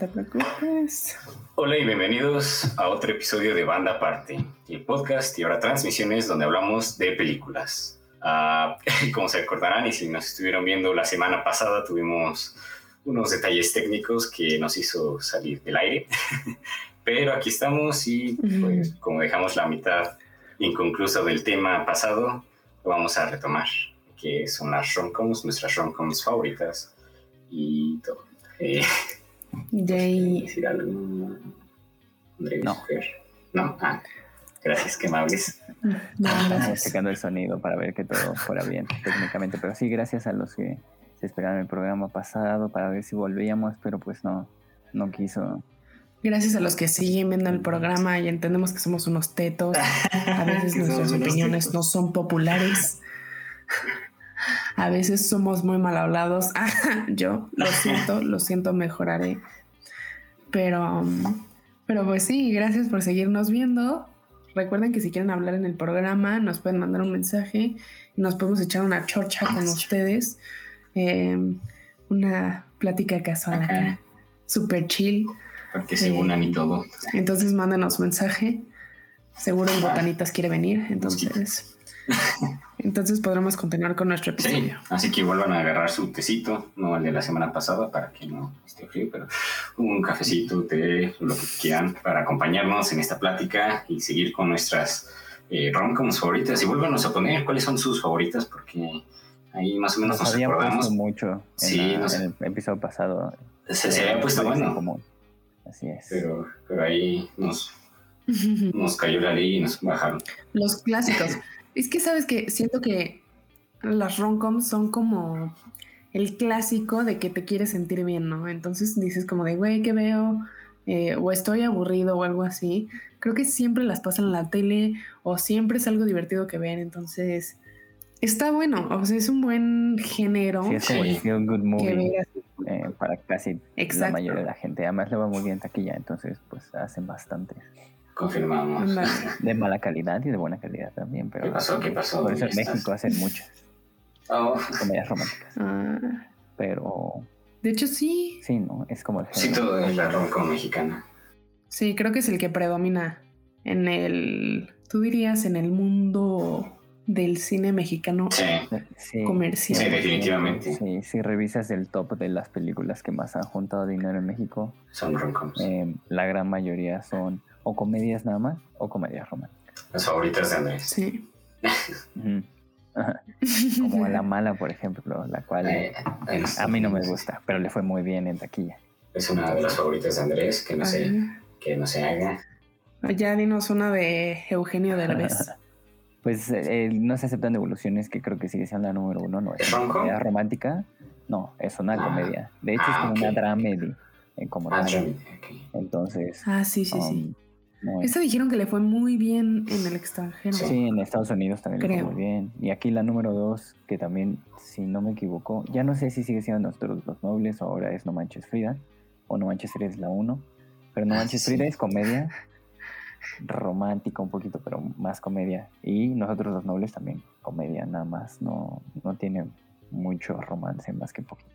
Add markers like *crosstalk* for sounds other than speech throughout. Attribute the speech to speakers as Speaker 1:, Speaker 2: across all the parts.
Speaker 1: te preocupes.
Speaker 2: Hola y bienvenidos a otro episodio de Banda Aparte, el podcast y ahora transmisiones donde hablamos de películas. Ah, *laughs* como se acordarán y si nos estuvieron viendo la semana pasada, tuvimos unos detalles técnicos que nos hizo salir del aire. *laughs* Pero aquí estamos y pues, como dejamos la mitad inconclusa del tema pasado, lo vamos a retomar, que son las romcoms, nuestras romcoms favoritas y todo. Eh, *laughs*
Speaker 1: decir
Speaker 2: algo? no. No, ah, gracias, que amables. *laughs*
Speaker 3: Estamos checando el sonido para ver que todo fuera bien técnicamente, pero sí, gracias a los que se esperaron el programa pasado para ver si volvíamos, pero pues no, no quiso.
Speaker 1: Gracias a los que siguen viendo el programa y entendemos que somos unos tetos. A veces *laughs* nuestras opiniones no son populares. A veces somos muy mal hablados. *laughs* Yo lo siento, lo siento, mejoraré. Pero, pero pues sí, gracias por seguirnos viendo. Recuerden que si quieren hablar en el programa, nos pueden mandar un mensaje y nos podemos echar una chorcha con ustedes. Em, una plática casual super chill.
Speaker 2: Para que se unan y todo.
Speaker 1: Entonces mándanos mensaje. Seguro el Botanitas quiere venir, entonces. *laughs* Entonces podremos continuar con nuestro episodio.
Speaker 2: así que vuelvan a agarrar su tecito, no el de la semana pasada para que no esté frío, pero un cafecito, té, lo que quieran para acompañarnos en esta plática y seguir con nuestras eh, romcoms favoritas. Y vuélvanos a poner cuáles son sus favoritas porque ahí más o menos nos, nos acordamos.
Speaker 3: mucho
Speaker 2: sí,
Speaker 3: en, el episodio pasado.
Speaker 2: Se, se había puesto bueno.
Speaker 3: Común. Así es.
Speaker 2: Pero, pero ahí nos, nos cayó la ley y nos bajaron.
Speaker 1: Los clásicos. Es que sabes que siento que las romcoms son como el clásico de que te quieres sentir bien, ¿no? Entonces dices como de, güey, ¿qué veo? Eh, o estoy aburrido o algo así. Creo que siempre las pasan en la tele o siempre es algo divertido que ver. Entonces, está bueno. O sea, es un buen género.
Speaker 3: Sí, es como feel good movie eh, para casi la mayoría de la gente. Además, le va muy bien taquilla, entonces, pues hacen bastante.
Speaker 2: Confirmamos. *laughs*
Speaker 3: De mala calidad y de buena calidad también. Pero
Speaker 2: ¿Qué pasó? ¿Qué pasó?
Speaker 3: Por eso en México hacen muchas
Speaker 2: oh.
Speaker 3: comedias románticas.
Speaker 1: Ah.
Speaker 3: Pero.
Speaker 1: De hecho, sí.
Speaker 3: Sí, ¿no? Es como el
Speaker 2: Sí, todo es la romcom mexicana.
Speaker 1: Sí, creo que es el que predomina en el. Tú dirías en el mundo del cine mexicano
Speaker 2: sí.
Speaker 1: comercial.
Speaker 2: Sí, definitivamente.
Speaker 3: Sí, si revisas el top de las películas que más han juntado dinero en México,
Speaker 2: son romcoms.
Speaker 3: Eh, la gran mayoría son o comedias nada más o comedias románticas.
Speaker 2: Las favoritas de Andrés.
Speaker 1: Sí. *laughs*
Speaker 3: Como La Mala, por ejemplo, la cual
Speaker 2: Eh, es-
Speaker 3: a mí no me gusta, pero le fue muy bien en taquilla.
Speaker 2: Es una de las favoritas de Andrés, que no se, que no se haga.
Speaker 1: Ya dinos una de Eugenio Derbez. *laughs*
Speaker 3: Pues eh, no se aceptan devoluciones, que creo que sigue siendo la número uno, ¿no?
Speaker 2: ¿Es
Speaker 3: una comedia romántica. No, es una
Speaker 2: Ah.
Speaker 3: comedia. De hecho,
Speaker 2: Ah,
Speaker 3: es como
Speaker 2: ok.
Speaker 3: una dramedy. eh, como
Speaker 2: Ah.
Speaker 3: Entonces.
Speaker 1: Ah, sí, sí, sí.
Speaker 3: No,
Speaker 1: Esta dijeron que le fue muy bien en el extranjero.
Speaker 3: Sí, en Estados Unidos también le fue muy bien. Y aquí la número dos, que también, si no me equivoco, ya no sé si sigue siendo Nosotros los Nobles o ahora es No Manches Frida, o No Manches Frida es la uno. Pero No
Speaker 2: Ah,
Speaker 3: Manches
Speaker 2: sí.
Speaker 3: Frida es comedia *laughs* romántica un poquito, pero más comedia. Y Nosotros los Nobles también comedia, nada más. No, no tiene mucho romance, más que poquito.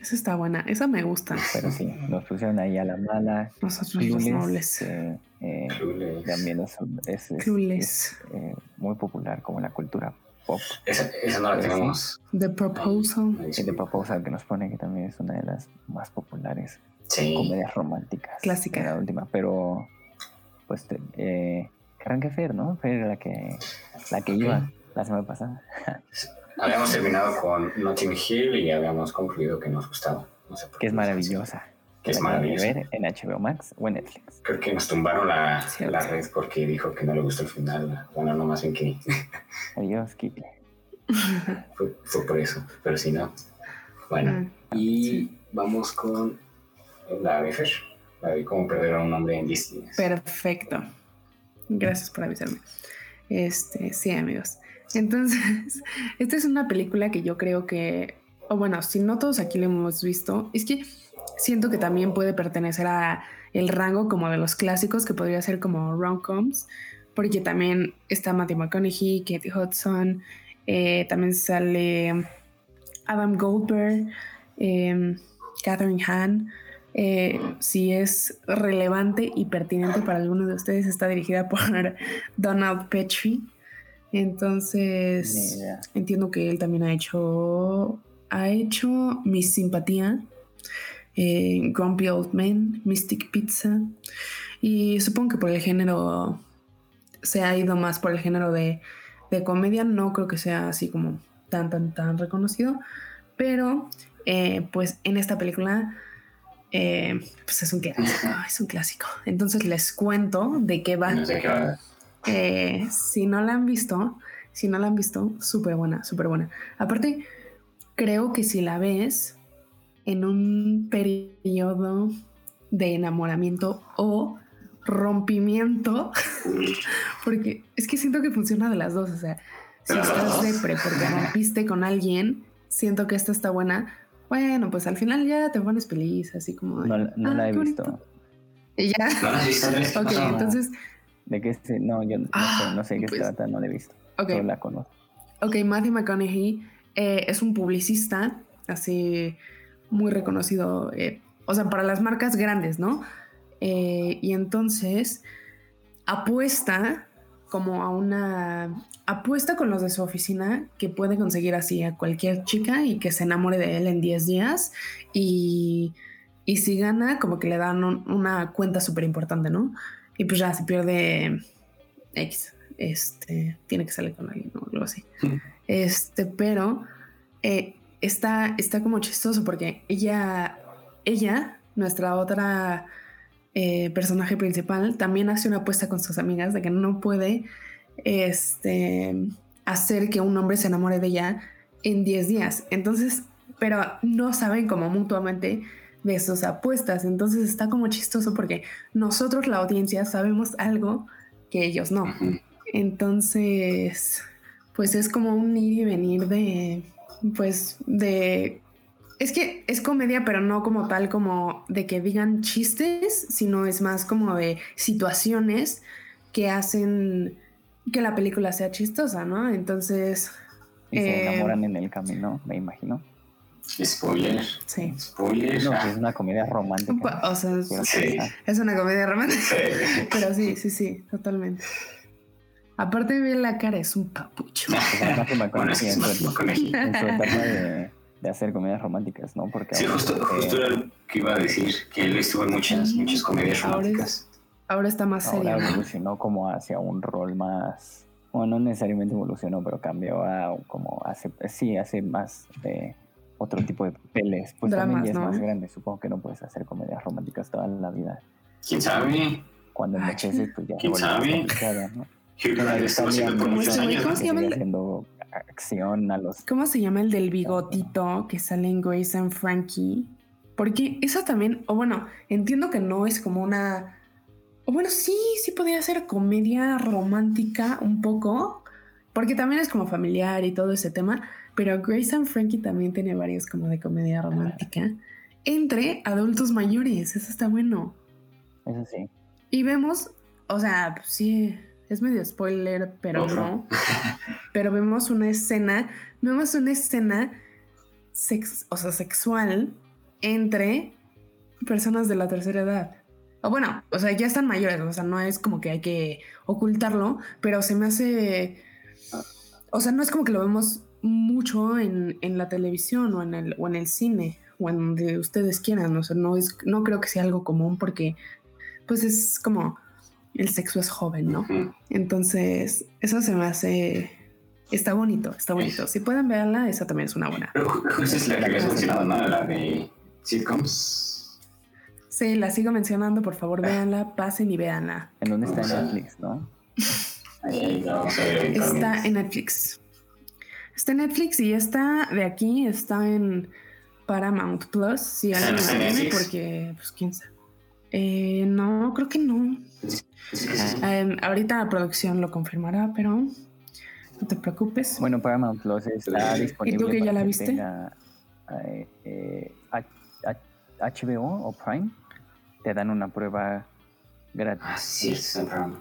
Speaker 1: Esa está buena. Esa me gusta.
Speaker 3: Pero sí, nos pusieron ahí a la mala.
Speaker 1: Nosotros los nobles.
Speaker 3: eh, eh, también es, es- es-
Speaker 1: Clueless.
Speaker 3: es, eh, muy popular como en la cultura pop.
Speaker 2: Esa, esa no la
Speaker 3: Pero sí.
Speaker 2: tenemos.
Speaker 1: The Proposal.
Speaker 2: Sí.
Speaker 3: de Proposal que nos pone que también es una de las más populares
Speaker 2: Sí.
Speaker 3: comedias románticas.
Speaker 1: Clásica.
Speaker 3: La última, pero pues te- eh, que arranque Fer, ¿no? Fer era la que la que iba la semana pasada.
Speaker 2: Habíamos terminado con Notting Hill y habíamos concluido que nos gustaba. No sé por
Speaker 3: que es maravillosa.
Speaker 2: Que es maravillosa.
Speaker 3: ver en HBO Max o en Netflix.
Speaker 2: Creo que nos tumbaron la, la red porque dijo que no le gustó el final. Bueno, no más bien que *laughs*
Speaker 3: Adiós, Kiki.
Speaker 2: fue, fue por eso. Pero si no. Bueno, y vamos con la de Fer. La de cómo perder a un hombre en 10 días.
Speaker 1: Perfecto. Gracias por avisarme. Este, sí, amigos. Entonces, *laughs* esta es una película que yo creo que, o bueno, si no todos aquí la hemos visto, es que siento que también puede pertenecer a el rango como de los clásicos que podría ser como rom-coms, porque también está Matthew McConaughey, Katie Hudson, eh, también sale Adam Goldberg, eh, Catherine Hahn, eh, si es relevante y pertinente para alguno de ustedes, está dirigida por *laughs* Donald Petrie. Entonces, entiendo que él también ha hecho, ha hecho Mi Simpatía, eh, Grumpy Old Man, Mystic Pizza. Y supongo que por el género se ha ido más por el género de, de comedia. No creo que sea así como tan, tan, tan reconocido. Pero, eh, pues en esta película eh, pues es un clásico, es un clásico. Entonces les cuento de qué va. Eh, si no la han visto, si no la han visto, súper buena, súper buena. Aparte, creo que si la ves en un periodo de enamoramiento o rompimiento, *laughs* porque es que siento que funciona de las dos, o sea, si estás depre porque rompiste con alguien, siento que esta está buena, bueno, pues al final ya te pones feliz, así como.
Speaker 3: no, la ah, he visto.
Speaker 1: ¿Y ya?
Speaker 2: ¿No la *laughs*
Speaker 1: ok, entonces.
Speaker 3: ¿De qué se.? No, yo no, sé, ah, no sé qué se pues, trata, no la he visto. Ok. Solo la conozco.
Speaker 1: Ok, Matthew McConaughey eh, es un publicista, así muy reconocido, eh, o sea, para las marcas grandes, ¿no? Eh, y entonces apuesta como a una apuesta con los de su oficina que puede conseguir así a cualquier chica y que se enamore de él en 10 días y, y si gana como que le dan una cuenta súper importante, ¿no? Y pues ya se pierde X, este, tiene que salir con alguien o algo así. Este, pero eh, está, está como chistoso porque ella, ella, nuestra otra eh, personaje principal, también hace una apuesta con sus amigas de que no puede este, hacer que un hombre se enamore de ella en 10 días. Entonces, pero no saben como mutuamente de sus apuestas. Entonces está como chistoso porque nosotros, la audiencia, sabemos algo que ellos no. Entonces, pues es como un ir y venir de, pues, de... Es que es comedia, pero no como tal como de que digan chistes, sino es más como de situaciones que hacen que la película sea chistosa, ¿no? Entonces...
Speaker 3: Y se eh, enamoran en el camino, me imagino.
Speaker 2: Spoiler.
Speaker 1: Sí.
Speaker 2: Spoiler.
Speaker 3: No, es una comedia romántica.
Speaker 1: O sea, es una comedia romántica. Sí. *laughs* Pero sí, sí, sí, totalmente. Aparte de ver la cara, es un papucho.
Speaker 3: en, su, en su etapa de, de, hacer comedias románticas, ¿no?
Speaker 2: Porque sí, justo, justo era lo que iba a decir, que él estuvo en muchas, muchas comedias románticas.
Speaker 1: Ahora está más serio.
Speaker 3: Ahora evolucionó como hacia un rol más. Bueno, no necesariamente evolucionó, pero cambió a como hace. Sí, hace más de otro tipo de papeles. Pues también ya es más grande. Supongo que no puedes hacer comedias románticas toda la vida.
Speaker 2: ¿Quién sabe?
Speaker 3: Cuando envejeces, pues ya.
Speaker 2: ¿Quién sabe? *laughs*
Speaker 3: ¿no?
Speaker 2: ¿Cómo
Speaker 1: se llama el
Speaker 3: haciendo acción a los.
Speaker 1: ¿Cómo se llama el del bigotito que sale en Grace and Frankie? Porque eso también, o bueno, entiendo que no es como una o bueno, sí, sí podría ser comedia romántica un poco, porque también es como familiar y todo ese tema, pero Grace and Frankie también tiene varios como de comedia romántica entre adultos mayores, eso está bueno.
Speaker 3: Eso sí.
Speaker 1: Y vemos, o sea, sí, es medio spoiler, pero no. pero vemos una escena, vemos una escena sex, o sea, sexual entre personas de la tercera edad. O bueno, o sea, ya están mayores, o sea, no es como que hay que ocultarlo, pero se me hace. O sea, no es como que lo vemos mucho en, la televisión o en, el, o en el cine o en donde ustedes quieran. O sea, no, es, no creo que sea algo común porque, pues es como el sexo es joven, ¿no? Entonces, eso se me hace. Está bonito, está bonito. Si pueden verla, esa también es una buena.
Speaker 2: Pero es la que habías mencionado, ¿no? La de sitcoms.
Speaker 1: Sí, la sigo mencionando, por favor, véanla, pasen y véanla.
Speaker 3: ¿En dónde está en Netflix, no?
Speaker 1: está en Netflix. Está en Netflix y está de aquí, está en Paramount Plus, si alguien la tiene, porque, pues quién sabe. Eh, no, creo que no. Em, ahorita la producción lo confirmará, pero no te preocupes.
Speaker 3: Bueno, Paramount Plus está disponible.
Speaker 1: ¿Y tú que ya la viste?
Speaker 3: HBO eh, o Prime te dan una prueba gratis.
Speaker 2: Ah, sí,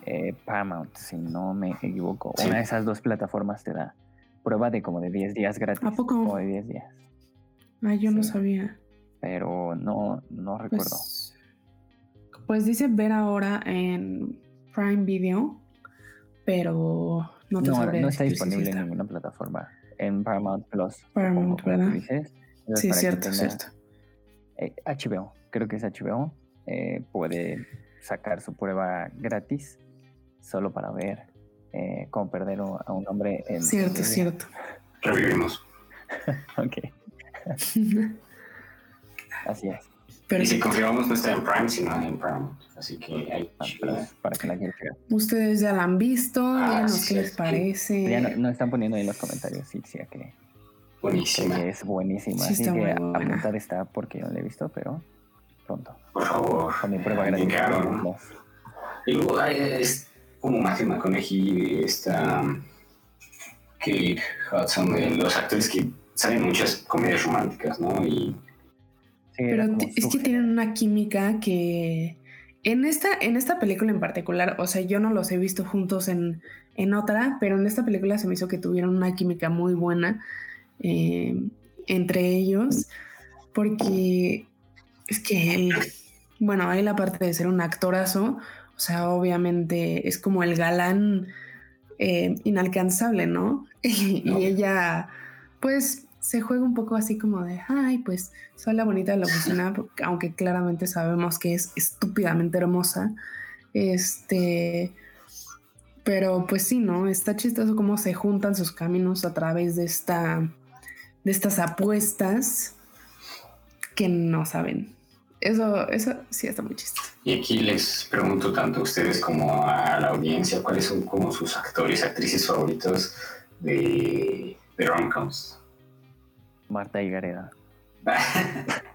Speaker 3: eh, Paramount, si no me equivoco. Una de esas dos plataformas te da prueba de como de 10 días gratis.
Speaker 1: ¿A poco?
Speaker 3: Como de 10 días.
Speaker 1: Ah, yo no sabía.
Speaker 3: pero no, no recuerdo.
Speaker 1: Pues, pues dice ver ahora en Prime Video, pero no te
Speaker 3: No, no está
Speaker 1: si
Speaker 3: disponible
Speaker 1: está.
Speaker 3: en ninguna plataforma. En Paramount Plus.
Speaker 1: Paramount,
Speaker 3: como
Speaker 1: ¿verdad?
Speaker 3: dices.
Speaker 1: Sí, cierto, cierto.
Speaker 3: eh, HBO, creo que es HBO, eh, puede sacar su prueba gratis solo para ver eh, cómo perder a un hombre en.
Speaker 1: Cierto,
Speaker 3: en-
Speaker 1: cierto.
Speaker 2: Revivimos. *laughs*
Speaker 3: Ok, *laughs* así es.
Speaker 1: Pero
Speaker 2: y si confirmamos no está en Prime, sino en Paramount. Así que hay
Speaker 3: Ah, Para, para que la checar.
Speaker 1: ustedes ya la han visto,
Speaker 2: Ah,
Speaker 1: díganos
Speaker 2: sí,
Speaker 1: qué
Speaker 2: es
Speaker 1: les
Speaker 2: que-
Speaker 1: parece.
Speaker 3: Ya no, no están poniendo ahí en los comentarios, sí, sí, que,
Speaker 2: buenísima.
Speaker 3: que es buenísima.
Speaker 1: Sí,
Speaker 3: así que apuntar está porque no la he visto, pero pronto.
Speaker 2: Por favor.
Speaker 3: Con mi prueba gratis.
Speaker 2: Y luego hay, es como Matthew McConaughey, esta Kate Hudson, de los actores que salen en muchas comedias románticas, ¿no? Y
Speaker 3: Sí,
Speaker 1: Pero es que tienen una química que en esta, en esta película en particular, o sea, yo no los he visto juntos en, en otra, pero en esta película se me hizo que tuvieron una química muy buena eh, entre ellos, porque es que él, bueno, él aparte de ser un actorazo, o sea, obviamente es como el galán eh, inalcanzable, ¿no? *laughs* Y,
Speaker 2: No.
Speaker 1: y ella, pues, se juega un poco así como de, ay, pues, soy la bonita de la oficina, *laughs* aunque claramente sabemos que es estúpidamente hermosa. Este, pero pues sí, ¿no? Está chistoso cómo se juntan sus caminos a través de esta, de estas apuestas que no saben. Eso, eso sí está muy chistoso.
Speaker 2: Y aquí les pregunto tanto a ustedes como a la audiencia cuáles son como sus actores, actrices favoritos de, de rom-coms.
Speaker 3: Marta y Gareda. *laughs*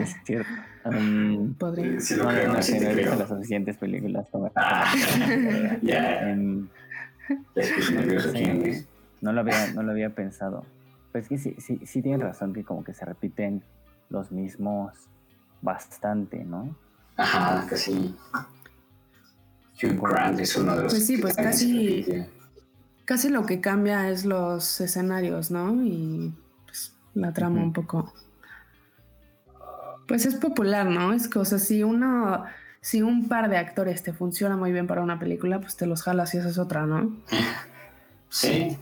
Speaker 3: Es cierto. Um,
Speaker 1: Podría.
Speaker 2: Sí lo
Speaker 3: no,
Speaker 2: creo,
Speaker 3: no,
Speaker 2: sí
Speaker 3: no he visto
Speaker 2: creo.
Speaker 3: las suficientes películas.
Speaker 2: Ah, *laughs* ya,
Speaker 3: Em,
Speaker 2: aquí.
Speaker 3: Sí. no, lo había, no lo había pensado. Pues que sí, sí, sí tienen razón que como que se repiten los mismos bastante, ¿no?
Speaker 2: Ajá, casi. Hugh Grant es uno de los
Speaker 1: Pues sí, pues casi-. Casi lo que cambia es los escenarios, ¿no? Y pues, la trama un poco. Pues es popular, ¿no? Es que, o sea, si uno, si un par de actores te funciona muy bien para una película, pues te los jalas y esa es otra, ¿no? *laughs*
Speaker 2: Sí,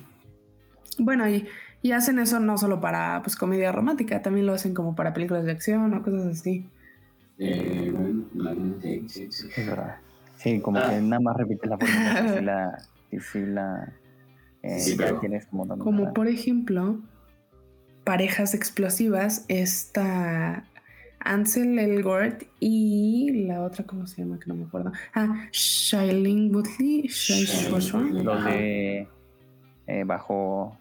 Speaker 1: Bueno, y, y hacen eso no solo para pues comedia romántica, también lo hacen como para películas de acción o cosas así.
Speaker 2: eh, bueno, sí, sí, sí.
Speaker 3: Es verdad. Sí, como
Speaker 2: Ah.
Speaker 3: que nada más repites la fórmula. que sí *laughs* la, sí la, eh,
Speaker 2: pero-
Speaker 3: tienes como dominada.
Speaker 1: Como por ejemplo, parejas explosivas, está Ansel Elgort y la otra, ¿cómo se llama? Que no me acuerdo. Ah, Shailene Woodley. Shai-
Speaker 2: Shailene. Woodley.
Speaker 3: Los de eh, bajo.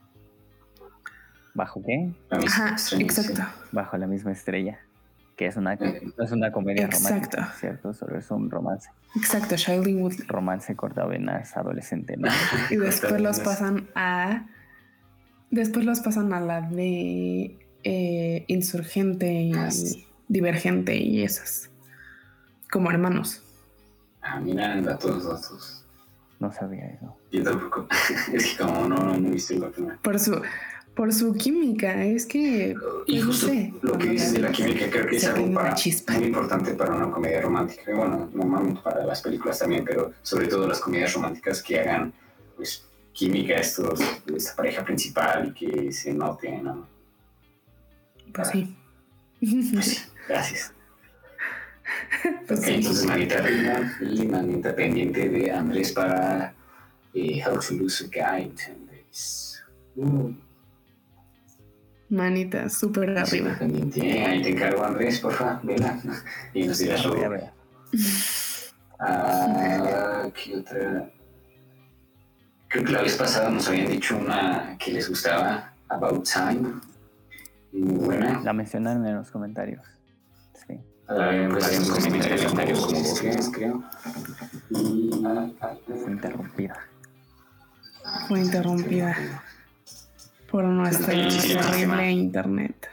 Speaker 3: ¿Bajo qué?
Speaker 2: La misma
Speaker 1: Ajá, exacto.
Speaker 3: Bajo la misma estrella. Que es una, no es una comedia
Speaker 1: exacto.
Speaker 3: romántica, ¿cierto? Solo es un romance.
Speaker 1: Exacto, Shailene Woodley.
Speaker 3: Romance cortavenas adolescente, ¿no? *laughs*
Speaker 1: Y después los pasan a. Después los pasan a la de eh, Insurgente y
Speaker 2: Ah, sí.
Speaker 1: Divergente y esas. Como hermanos.
Speaker 2: Ah, mira, datos, datos.
Speaker 3: No sabía eso.
Speaker 2: Yo tampoco. *laughs* es que como no, no he visto la primera.
Speaker 1: Por su, por su química. Es que.
Speaker 2: Y
Speaker 1: pues, no
Speaker 2: justo
Speaker 1: sé.
Speaker 2: lo que dices de la química creo que es algo para- muy importante para una comedia romántica. Y Bueno, normalmente para las películas también, pero sobre todo las comedias románticas que hagan pues química estos, esta pareja principal y que se note, ¿no?
Speaker 1: Pues sí.
Speaker 2: Pues sí, *laughs* gracias.
Speaker 1: Pues
Speaker 2: Ok,
Speaker 1: sí.
Speaker 2: entonces manita arriba y manita pendiente de Andrés para eh, How to Lose a Guy in 10 Days.
Speaker 1: Manita, súper arriba.
Speaker 2: ahí te encargo, Andrés, por favor, vela. Y nos dirás luego. Ah, ¿qué otra? Creo que la vez pasada nos habían dicho una que les gustaba, About Time. Muy buena.
Speaker 3: La mencionaron en los comentarios. Sí.
Speaker 2: Ah, pues hay unos comentarios, comentarios como tres, creo. Y...
Speaker 3: Fue interrumpida.
Speaker 1: Fue interrumpida por nuestro terrible internet.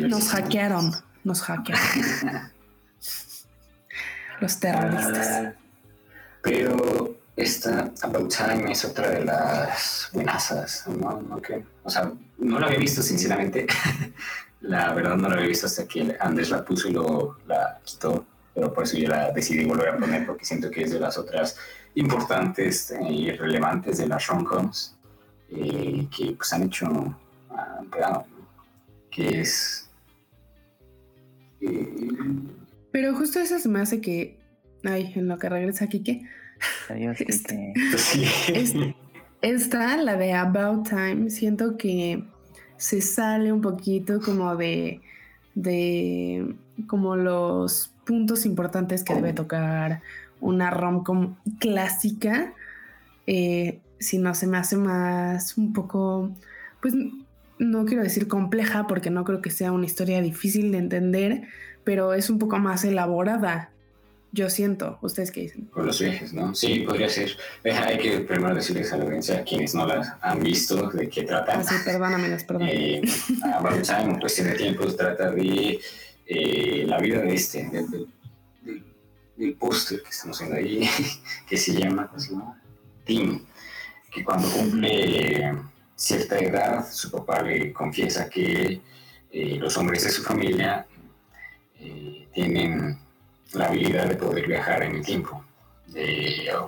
Speaker 1: Nos hackearon. Nos hackearon. *laughs* Los terroristas.
Speaker 2: Ah, pero esta About Time es otra de las buenasas, ¿no? ¿No? O sea, no la había visto sinceramente. *laughs* la verdad no la había visto hasta que Andrés la puso y lo la quitó, pero por eso yo la decidí volver a poner porque siento que es de las otras importantes y relevantes de las rom-coms eh, que pues han hecho uh, que es
Speaker 1: eh, pero justo eso se me hace que ay en lo que regresa Kike
Speaker 3: Adiós, *laughs*
Speaker 1: este, este, esta, la de About Time, siento que se sale un poquito como de, de como los puntos importantes que debe tocar una rom-com clásica, eh, si no se me hace más un poco, pues no quiero decir compleja porque no creo que sea una historia difícil de entender, pero es un poco más elaborada. Yo siento, ¿ustedes qué dicen?
Speaker 2: Con los viajes, ¿no? Sí, podría ser. Hay que primero decirles a la audiencia, quienes no las han visto, de qué trata.
Speaker 1: Ah, sí, perdóname, las perdón.
Speaker 2: Eh, en cuestión de tiempo, trata de eh, la vida de este, del, del, póster que estamos viendo ahí, *laughs* que se llama, ¿cómo se llama? Tim, que cuando cumple cierta edad, su papá le confiesa que eh, los hombres de su familia eh, tienen la habilidad de poder viajar en el tiempo.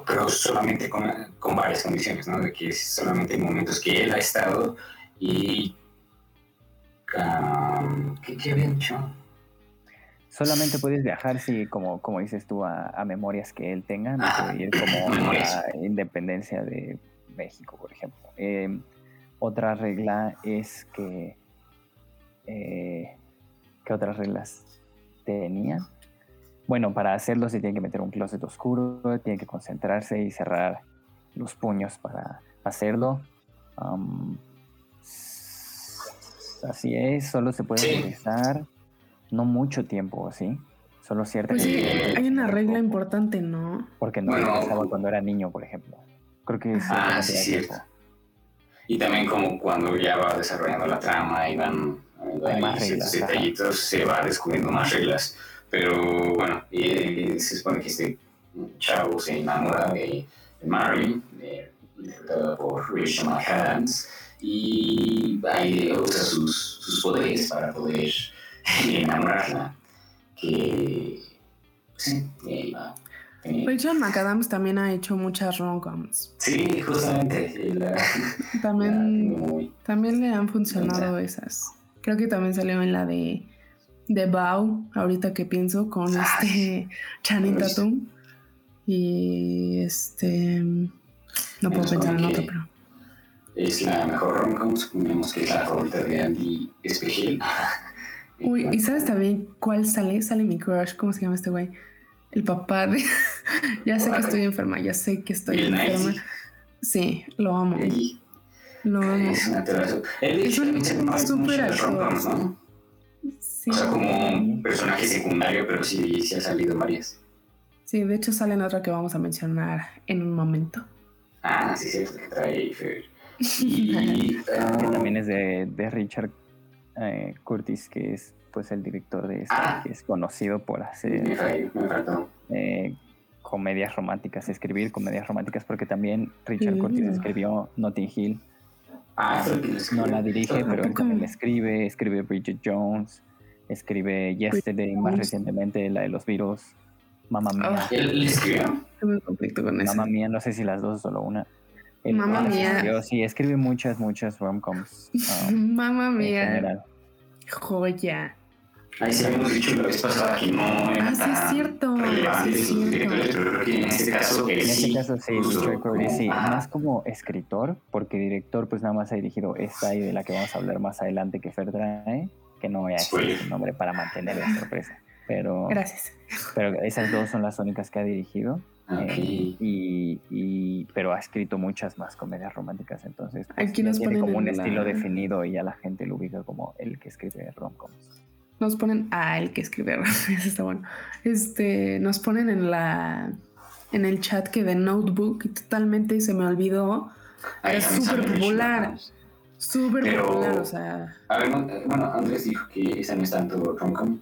Speaker 2: pero solamente con, con, varias condiciones, ¿no? De que solamente en momentos que él ha estado y... ¿qué, ¿Qué había dicho?
Speaker 3: Solamente puedes viajar si, como, como dices tú, a, memorias que él tenga, no ir como la independencia de México, por ejemplo. Em, otra regla es que... Eh, ¿Qué otras reglas tenían? Bueno, para hacerlo se tiene que meter un closet oscuro, tiene que concentrarse y cerrar los puños para hacerlo. así es, solo se puede utilizar no mucho tiempo, ¿sí? Solo cierta
Speaker 1: pues sí, hay una regla importante, ¿no?
Speaker 3: Porque no bueno, cuando era niño, por ejemplo. Creo que
Speaker 2: ah, sí, cierto. Y también como cuando ya va desarrollando la trama y van, hay más reglas, detallitos, se va descubriendo más reglas. Pero bueno, y, se supone que este chavo se enamora de, Mary, interpretada por Rachel McAdams, y ahí usa sus, sus poderes para poder *laughs* enamorarla. Que sí,
Speaker 1: Rachel McAdams también ha hecho muchas rom-coms.
Speaker 2: Sí, justamente. *laughs*
Speaker 1: también, también le han funcionado esas. Creo que también salió en la de de Bao, ahorita que pienso, con este Channing Tatum. Y este. No puedo pensar en otro, pero.
Speaker 2: Es la mejor rom-com, supongamos que es la favorita de Andy Espejel.
Speaker 1: Uy, ¿y *laughs* sabes también cuál sale? Sale mi crush, ¿cómo se llama este güey? El papá de. *laughs* ya sé que estoy enferma, ya sé que estoy enferma. Sí, lo amo. Lo amo.
Speaker 2: Es una Es un súper actor. O sea, como un personaje secundario, pero sí, sí ha salido varias.
Speaker 1: Sí, de hecho sale en otra que vamos a mencionar en un momento.
Speaker 2: Ah, sí, sí, que trae *laughs*
Speaker 3: Y, uh, también es de, de Richard eh, Curtis, que es pues el director de esta, ah. que es conocido por hacer eh, comedias románticas, escribir comedias románticas, porque también Richard Curtis escribió Notting Hill.
Speaker 2: Ah,
Speaker 3: no la dirige, pero él también la escribe, escribe Bridget Jones, escribe Yesterday, más recientemente la de los virus, Mamma Mía.
Speaker 2: Ah, ¿Él escribió?
Speaker 3: Mamma Mía, no sé si las dos o solo una.
Speaker 1: Mamma Mía.
Speaker 3: sí, escribe muchas, muchas romcoms.
Speaker 1: Um, *laughs* Mamma Mía. Joya.
Speaker 2: Ahí sí habíamos dicho la vez pasada que no era ah,
Speaker 1: sí, es cierto. Sí, es cierto.
Speaker 2: pero creo que en este caso En este
Speaker 3: caso sí, Richard sí, más como escritor, porque director pues nada más ha dirigido esta y de la que vamos a hablar más adelante que Fer trae que no voy a decir su nombre para mantener la sorpresa. Pero,
Speaker 1: Gracias.
Speaker 3: Pero esas dos son las únicas que ha dirigido. Eh, y, pero ha escrito muchas más comedias románticas, entonces
Speaker 1: pues, tiene
Speaker 3: como un estilo definido y ya la gente lo ubica como el que escribe romcoms.
Speaker 1: Nos ponen a ah, el que escribe *laughs* romcoms, está bueno. Este, nos ponen en la en el chat que de Notebook y totalmente se me olvidó. es súper popular. Súper popular, o sea.
Speaker 2: A ver, bueno, Andrés dijo que esa no es tanto rom-com.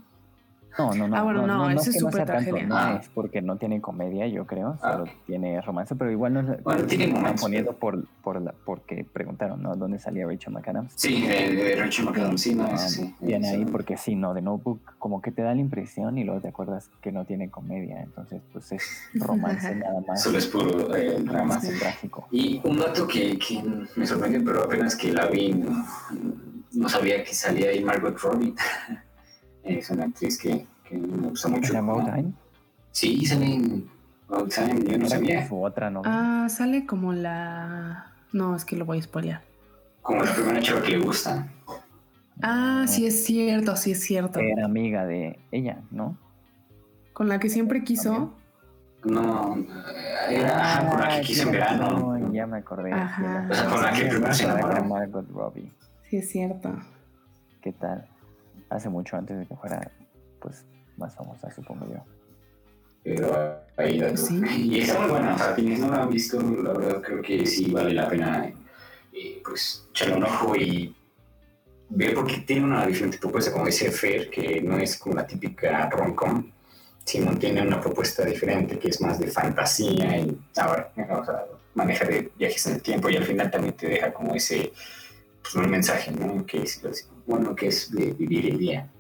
Speaker 3: No, no, no.
Speaker 1: Ah, bueno, no, no,
Speaker 3: es
Speaker 1: súper tragedia.
Speaker 3: no ah. es porque no tiene comedia, yo creo, ah, solo tiene romance, pero igual no
Speaker 2: bueno, tiene
Speaker 3: están poniendo por, por la, porque preguntaron, ¿no? ¿Dónde salía Rachel McAdams?
Speaker 2: Sí, de, Rachel McAdams, sí, no, sí.
Speaker 3: Viene ahí porque sí, no, de Notebook como que te da la impresión y luego te acuerdas que no tiene comedia, entonces pues es romance *laughs* nada más.
Speaker 2: Solo es puro eh, drama. trágico. Y un dato que, que, me sorprendió, pero apenas que la vi, no, sabía que salía ahí Margot Robbie. *laughs* es una actriz que, que me gusta mucho.
Speaker 3: ¿En About Time?
Speaker 2: Sí, sale en About Time, yo no sabía.
Speaker 3: otra, ¿no?
Speaker 1: Ah, sale como la no, es que lo voy a spoilear.
Speaker 2: Como la primera chava que le gusta.
Speaker 1: Ah, sí es cierto, sí es cierto.
Speaker 3: Era amiga de ella, ¿no?
Speaker 1: Con la que siempre quiso.
Speaker 2: No, era con la que ah, quiso en verano.
Speaker 3: No, ya me acordé.
Speaker 2: Ajá. O sea, con la que primero se enamoró.
Speaker 3: Margot Robbie.
Speaker 1: Sí es cierto.
Speaker 3: ¿Qué tal? Hace mucho antes de que fuera, pues, más famosa, supongo yo.
Speaker 2: Pero ahí la ¿Sí? *laughs* Y está muy buena, o sea, quienes no la han visto, la verdad creo que sí vale la pena eh, pues echarle un ojo y ver porque tiene una diferente propuesta, como dice Fer, que no es como la típica rom-com, sino tiene una propuesta diferente que es más de fantasía y ahora, o sea, maneja de viajes en el tiempo y al final también te deja como ese pues, un mensaje, ¿no? Que es, bueno, que es de vivir el día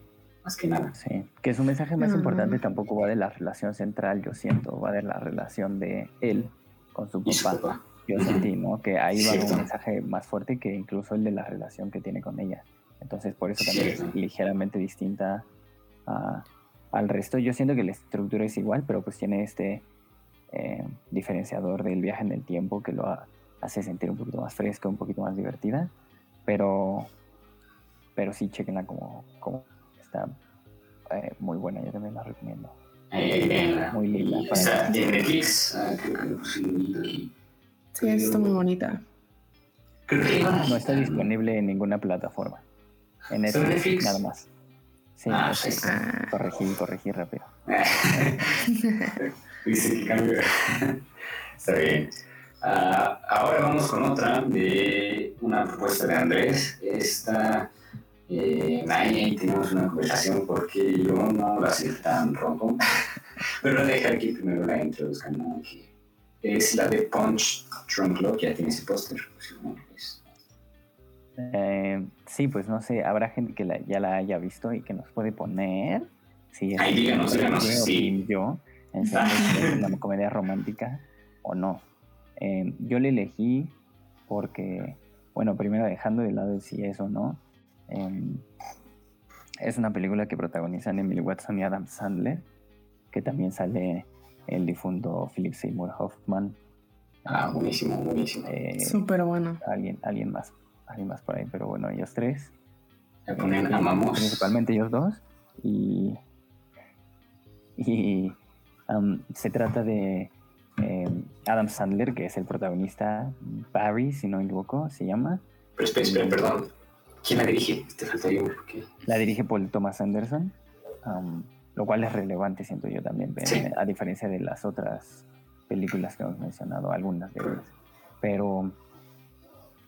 Speaker 2: más que nada.
Speaker 3: Sí, que su mensaje más importante tampoco va de la relación central, yo siento, va de la relación de él con su papá. Yo sentí, ¿no? Que ahí va un mensaje más fuerte que incluso el de la relación que tiene con ella. Entonces, por eso también es ligeramente distinta al resto. Yo siento que la estructura es igual, pero pues tiene este eh, diferenciador del viaje en el tiempo que lo hace sentir un poquito más fresca, un poquito más divertida. Pero, pero sí, chequenla como, como está eh, muy buena, yo también la recomiendo.
Speaker 2: Eh,
Speaker 3: muy linda.
Speaker 2: Está en Netflix. Ah,
Speaker 1: sí, está muy bonita.
Speaker 3: No está disponible en ninguna plataforma. En Netflix, nada más. Sí, ah, sí. Ah. corregí, corregí rápido. *laughs*
Speaker 2: Dice que cambio. *laughs* Está bien. Uh, ahora vamos con otra de una propuesta de Andrés. Esta eh, ahí tenemos una conversación porque yo no la sé tan rojo. *laughs* Pero voy a dejar aquí primero la introduzcan, ¿no? es la de Punch Drunk Love, ya tiene ese póster. Pues.
Speaker 3: Eh, sí, pues no sé, habrá gente que la, ya la haya visto y que nos puede poner. Sí,
Speaker 2: Ahí díganos, díganos, sí.
Speaker 3: Yo, en *laughs* es una comedia romántica o no. Eh, yo le elegí porque, bueno, primero dejando de lado si es o no, Em, es una película que protagonizan Emily Watson y Adam Sandler, que también sale el difunto Philip Seymour Hoffman.
Speaker 2: Ah, buenísimo, buenísimo.
Speaker 1: Eh, Súper bueno.
Speaker 3: Alguien, alguien más, alguien más por ahí, pero bueno, ellos tres.
Speaker 2: ponen, amamos.
Speaker 3: Principalmente ellos dos. Y, y se trata de em, Adam Sandler, que es el protagonista, Barry, si no me equivoco, se llama.
Speaker 2: Pero espera, espera, perdón. ¿Quién la dirige? Faltaría
Speaker 3: La dirige Paul Thomas Anderson, lo cual es relevante, siento yo también, a diferencia de las otras películas que hemos mencionado, algunas de ellas. Pero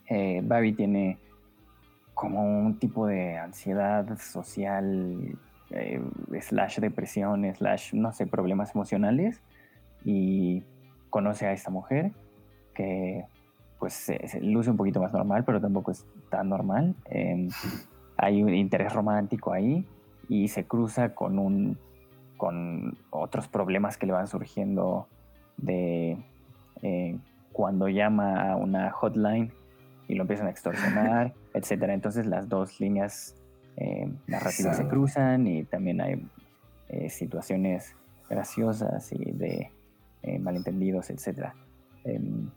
Speaker 3: eh, Barry tiene como un tipo de ansiedad social, eh, slash depresión, slash, no sé, problemas emocionales, y conoce a esta mujer que pues se, luce un poquito más normal, pero tampoco es tan normal. Em, hay un interés romántico ahí y se cruza con un con otros problemas que le van surgiendo de eh, cuando llama a una hotline y lo empiezan a extorsionar, *laughs* etcétera. Entonces las dos líneas eh, narrativas se cruzan y también hay eh, situaciones graciosas y de malentendidos, etcétera. Em,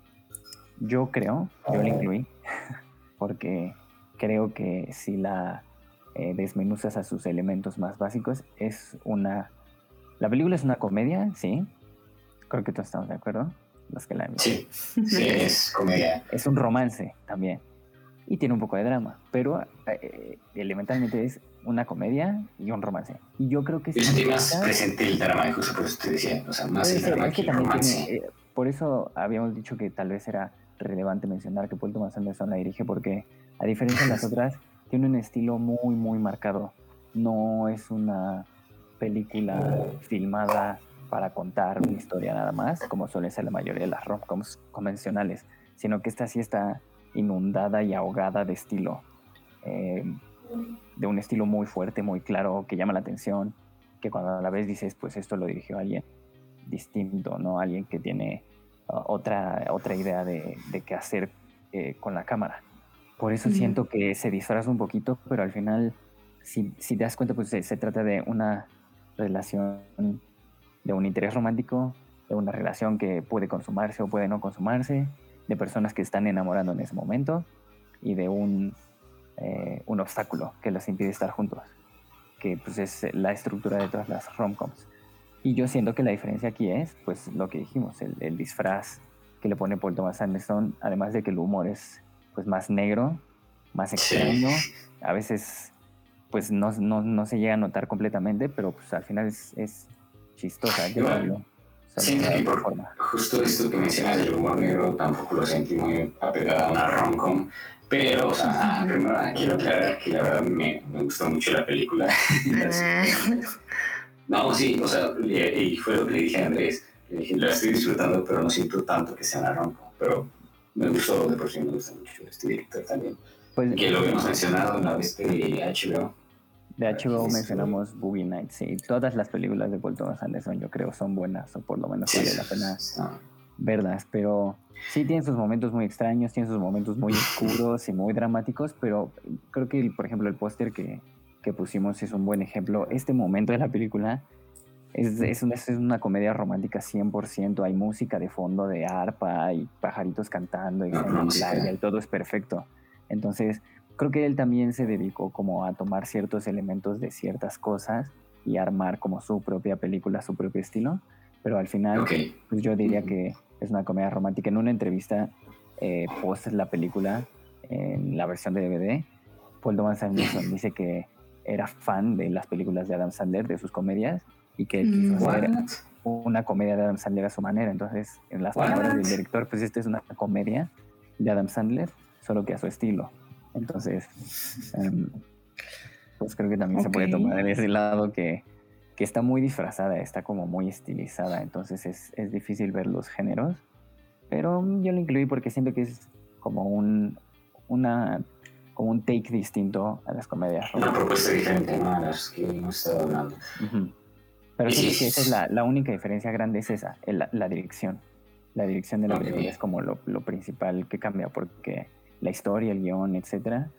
Speaker 3: yo creo, yo la incluí, *laughs* porque creo que si la eh, desmenuzas a sus elementos más básicos, es una... La película es una comedia, sí. Creo que todos estamos de acuerdo. Los que la han
Speaker 2: Sí, sí, *laughs* es comedia.
Speaker 3: Es un romance también. Y tiene un poco de drama, pero eh, elementalmente es una comedia y un romance. Y yo creo que...
Speaker 2: Yo sentí más presente el drama, justo por eso te decía, o sea, más el drama que, el romance.
Speaker 3: Eh, por eso habíamos dicho que tal vez era relevante mencionar que Paul Thomas Anderson la dirige porque, a diferencia de las *laughs* otras, tiene un estilo muy, muy marcado. No es una película filmada para contar una historia nada más, como suele ser la mayoría de las rom-coms convencionales, sino que esta sí está inundada y ahogada de estilo. Eh, de un estilo muy fuerte, muy claro, que llama la atención, que cuando a la vez dices, pues esto lo dirigió alguien distinto, ¿no? Alguien que tiene uh, otra, otra idea de, qué hacer eh, con la cámara. Por eso siento que se disfraza un poquito, pero al final, si, si te das cuenta, pues se, trata de una relación, de un interés romántico, de una relación que puede consumarse o puede no consumarse, de personas que están enamorando en ese momento y de un, eh, un obstáculo que los impide estar juntos, que pues es la estructura de todas las romcoms. Y yo siento que la diferencia aquí es, pues, lo que dijimos, el, disfraz que le pone Paul Thomas Anderson, además de que el humor es, pues, más negro, más extraño, a veces, pues, no, no, no, se llega a notar completamente, pero, pues, al final es, es chistosa. Yo
Speaker 2: sí, justo esto que mencionas del humor negro tampoco lo sentí muy apegado a una rom-com, pero, o sea, primero quiero aclarar que la verdad me, me gustó mucho la película. *laughs* No, sí, o sea, y fue lo que le dije a Andrés. Le dije, la estoy disfrutando, pero no siento tanto que sea una ronco. Pero me gustó, de por sí me gusta mucho este director también. Pues, que lo habíamos mencionado en la vez de HBO.
Speaker 3: De HBO mencionamos Boogie Nights, sí. Todas las películas de Paul Thomas Anderson yo creo son buenas, o por lo menos vale la pena verlas, pero sí tienen sus momentos muy extraños, tienen sus momentos muy oscuros y muy dramáticos, pero creo que, por ejemplo, el póster que, que pusimos es un buen ejemplo. Este momento de la película es, es, una, es una comedia romántica 100%. Hay música de fondo de arpa, y pajaritos cantando, y, y todo es perfecto. Entonces, creo que él también se dedicó como a tomar ciertos elementos de ciertas cosas y armar como su propia película, su propio estilo. Pero al final, pues yo diría que es una comedia romántica. En una entrevista eh, post la película, en la versión de DVD, Paul Thomas Anderson *laughs* dice que era fan de las películas de Adam Sandler, de sus comedias, y que quiso mm, hacer una comedia de Adam Sandler a su manera. Entonces, en las palabras del director, pues esta es una comedia de Adam Sandler, solo que a su estilo. Entonces, em, pues creo que también se puede tomar de ese lado que, que, está muy disfrazada, está como muy estilizada, entonces es, es difícil ver los géneros. Pero yo lo incluí porque siento que es como un, una como un take distinto a las comedias.
Speaker 2: Una propuesta diferente a las que hemos estado hablando.
Speaker 3: Pero sí, que esa es la, la, única diferencia grande, es esa, la, dirección. La dirección de la película es como lo, lo, principal que cambia, porque la historia, el guion, etcétera,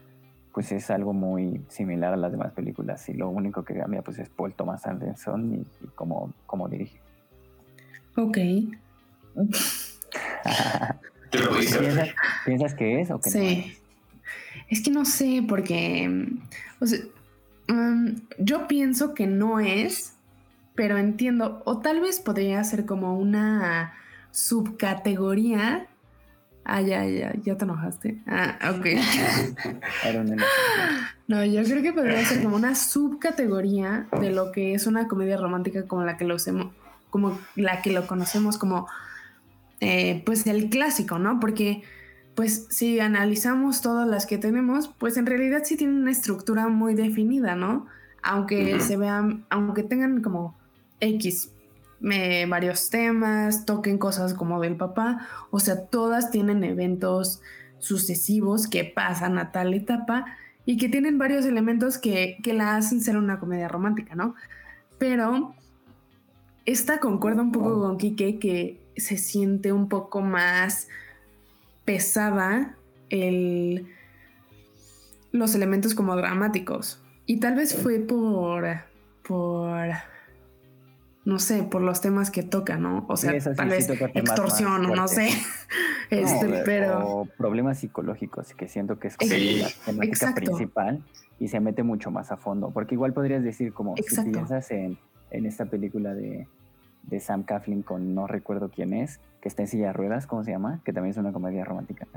Speaker 3: pues es algo muy similar a las demás películas. Y lo único que cambia pues es Paul Thomas Anderson y, cómo, cómo, dirige.
Speaker 1: Ok. *laughs*
Speaker 3: ¿Piensas, ¿Piensas, que es o que
Speaker 1: sí. Es que no sé, porque. Mm, yo pienso que no es, pero entiendo. O tal vez podría ser como una subcategoría. Ah, ya, ya, ya te enojaste. Ah, ok. *laughs* no, yo creo que podría ser como una subcategoría de lo que es una comedia romántica como la que lo hacemos, como la que lo conocemos como eh, pues el clásico, ¿no? Porque pues si analizamos todas las que tenemos, pues en realidad sí tienen una estructura muy definida, ¿no? Aunque se vean, aunque tengan como X varios temas, toquen cosas como del papá, o sea, todas tienen eventos sucesivos que pasan a tal etapa y que tienen varios elementos que, que la hacen ser una comedia romántica, ¿no? Pero esta concuerda un poco con Kike que se siente un poco más pesaba el, los elementos como dramáticos. Y tal vez fue por, por, no sé, por los temas que toca, ¿no? O sea, tal vez extorsión, no sé. *laughs* este, pero...
Speaker 3: problemas psicológicos, que siento que es como la temática principal y se mete mucho más a fondo. Porque igual podrías decir como si piensas en, en esta película de, de Sam Coughlin con no recuerdo quién es, que está en silla de ruedas, ¿cómo se llama? Que también es una comedia romántica.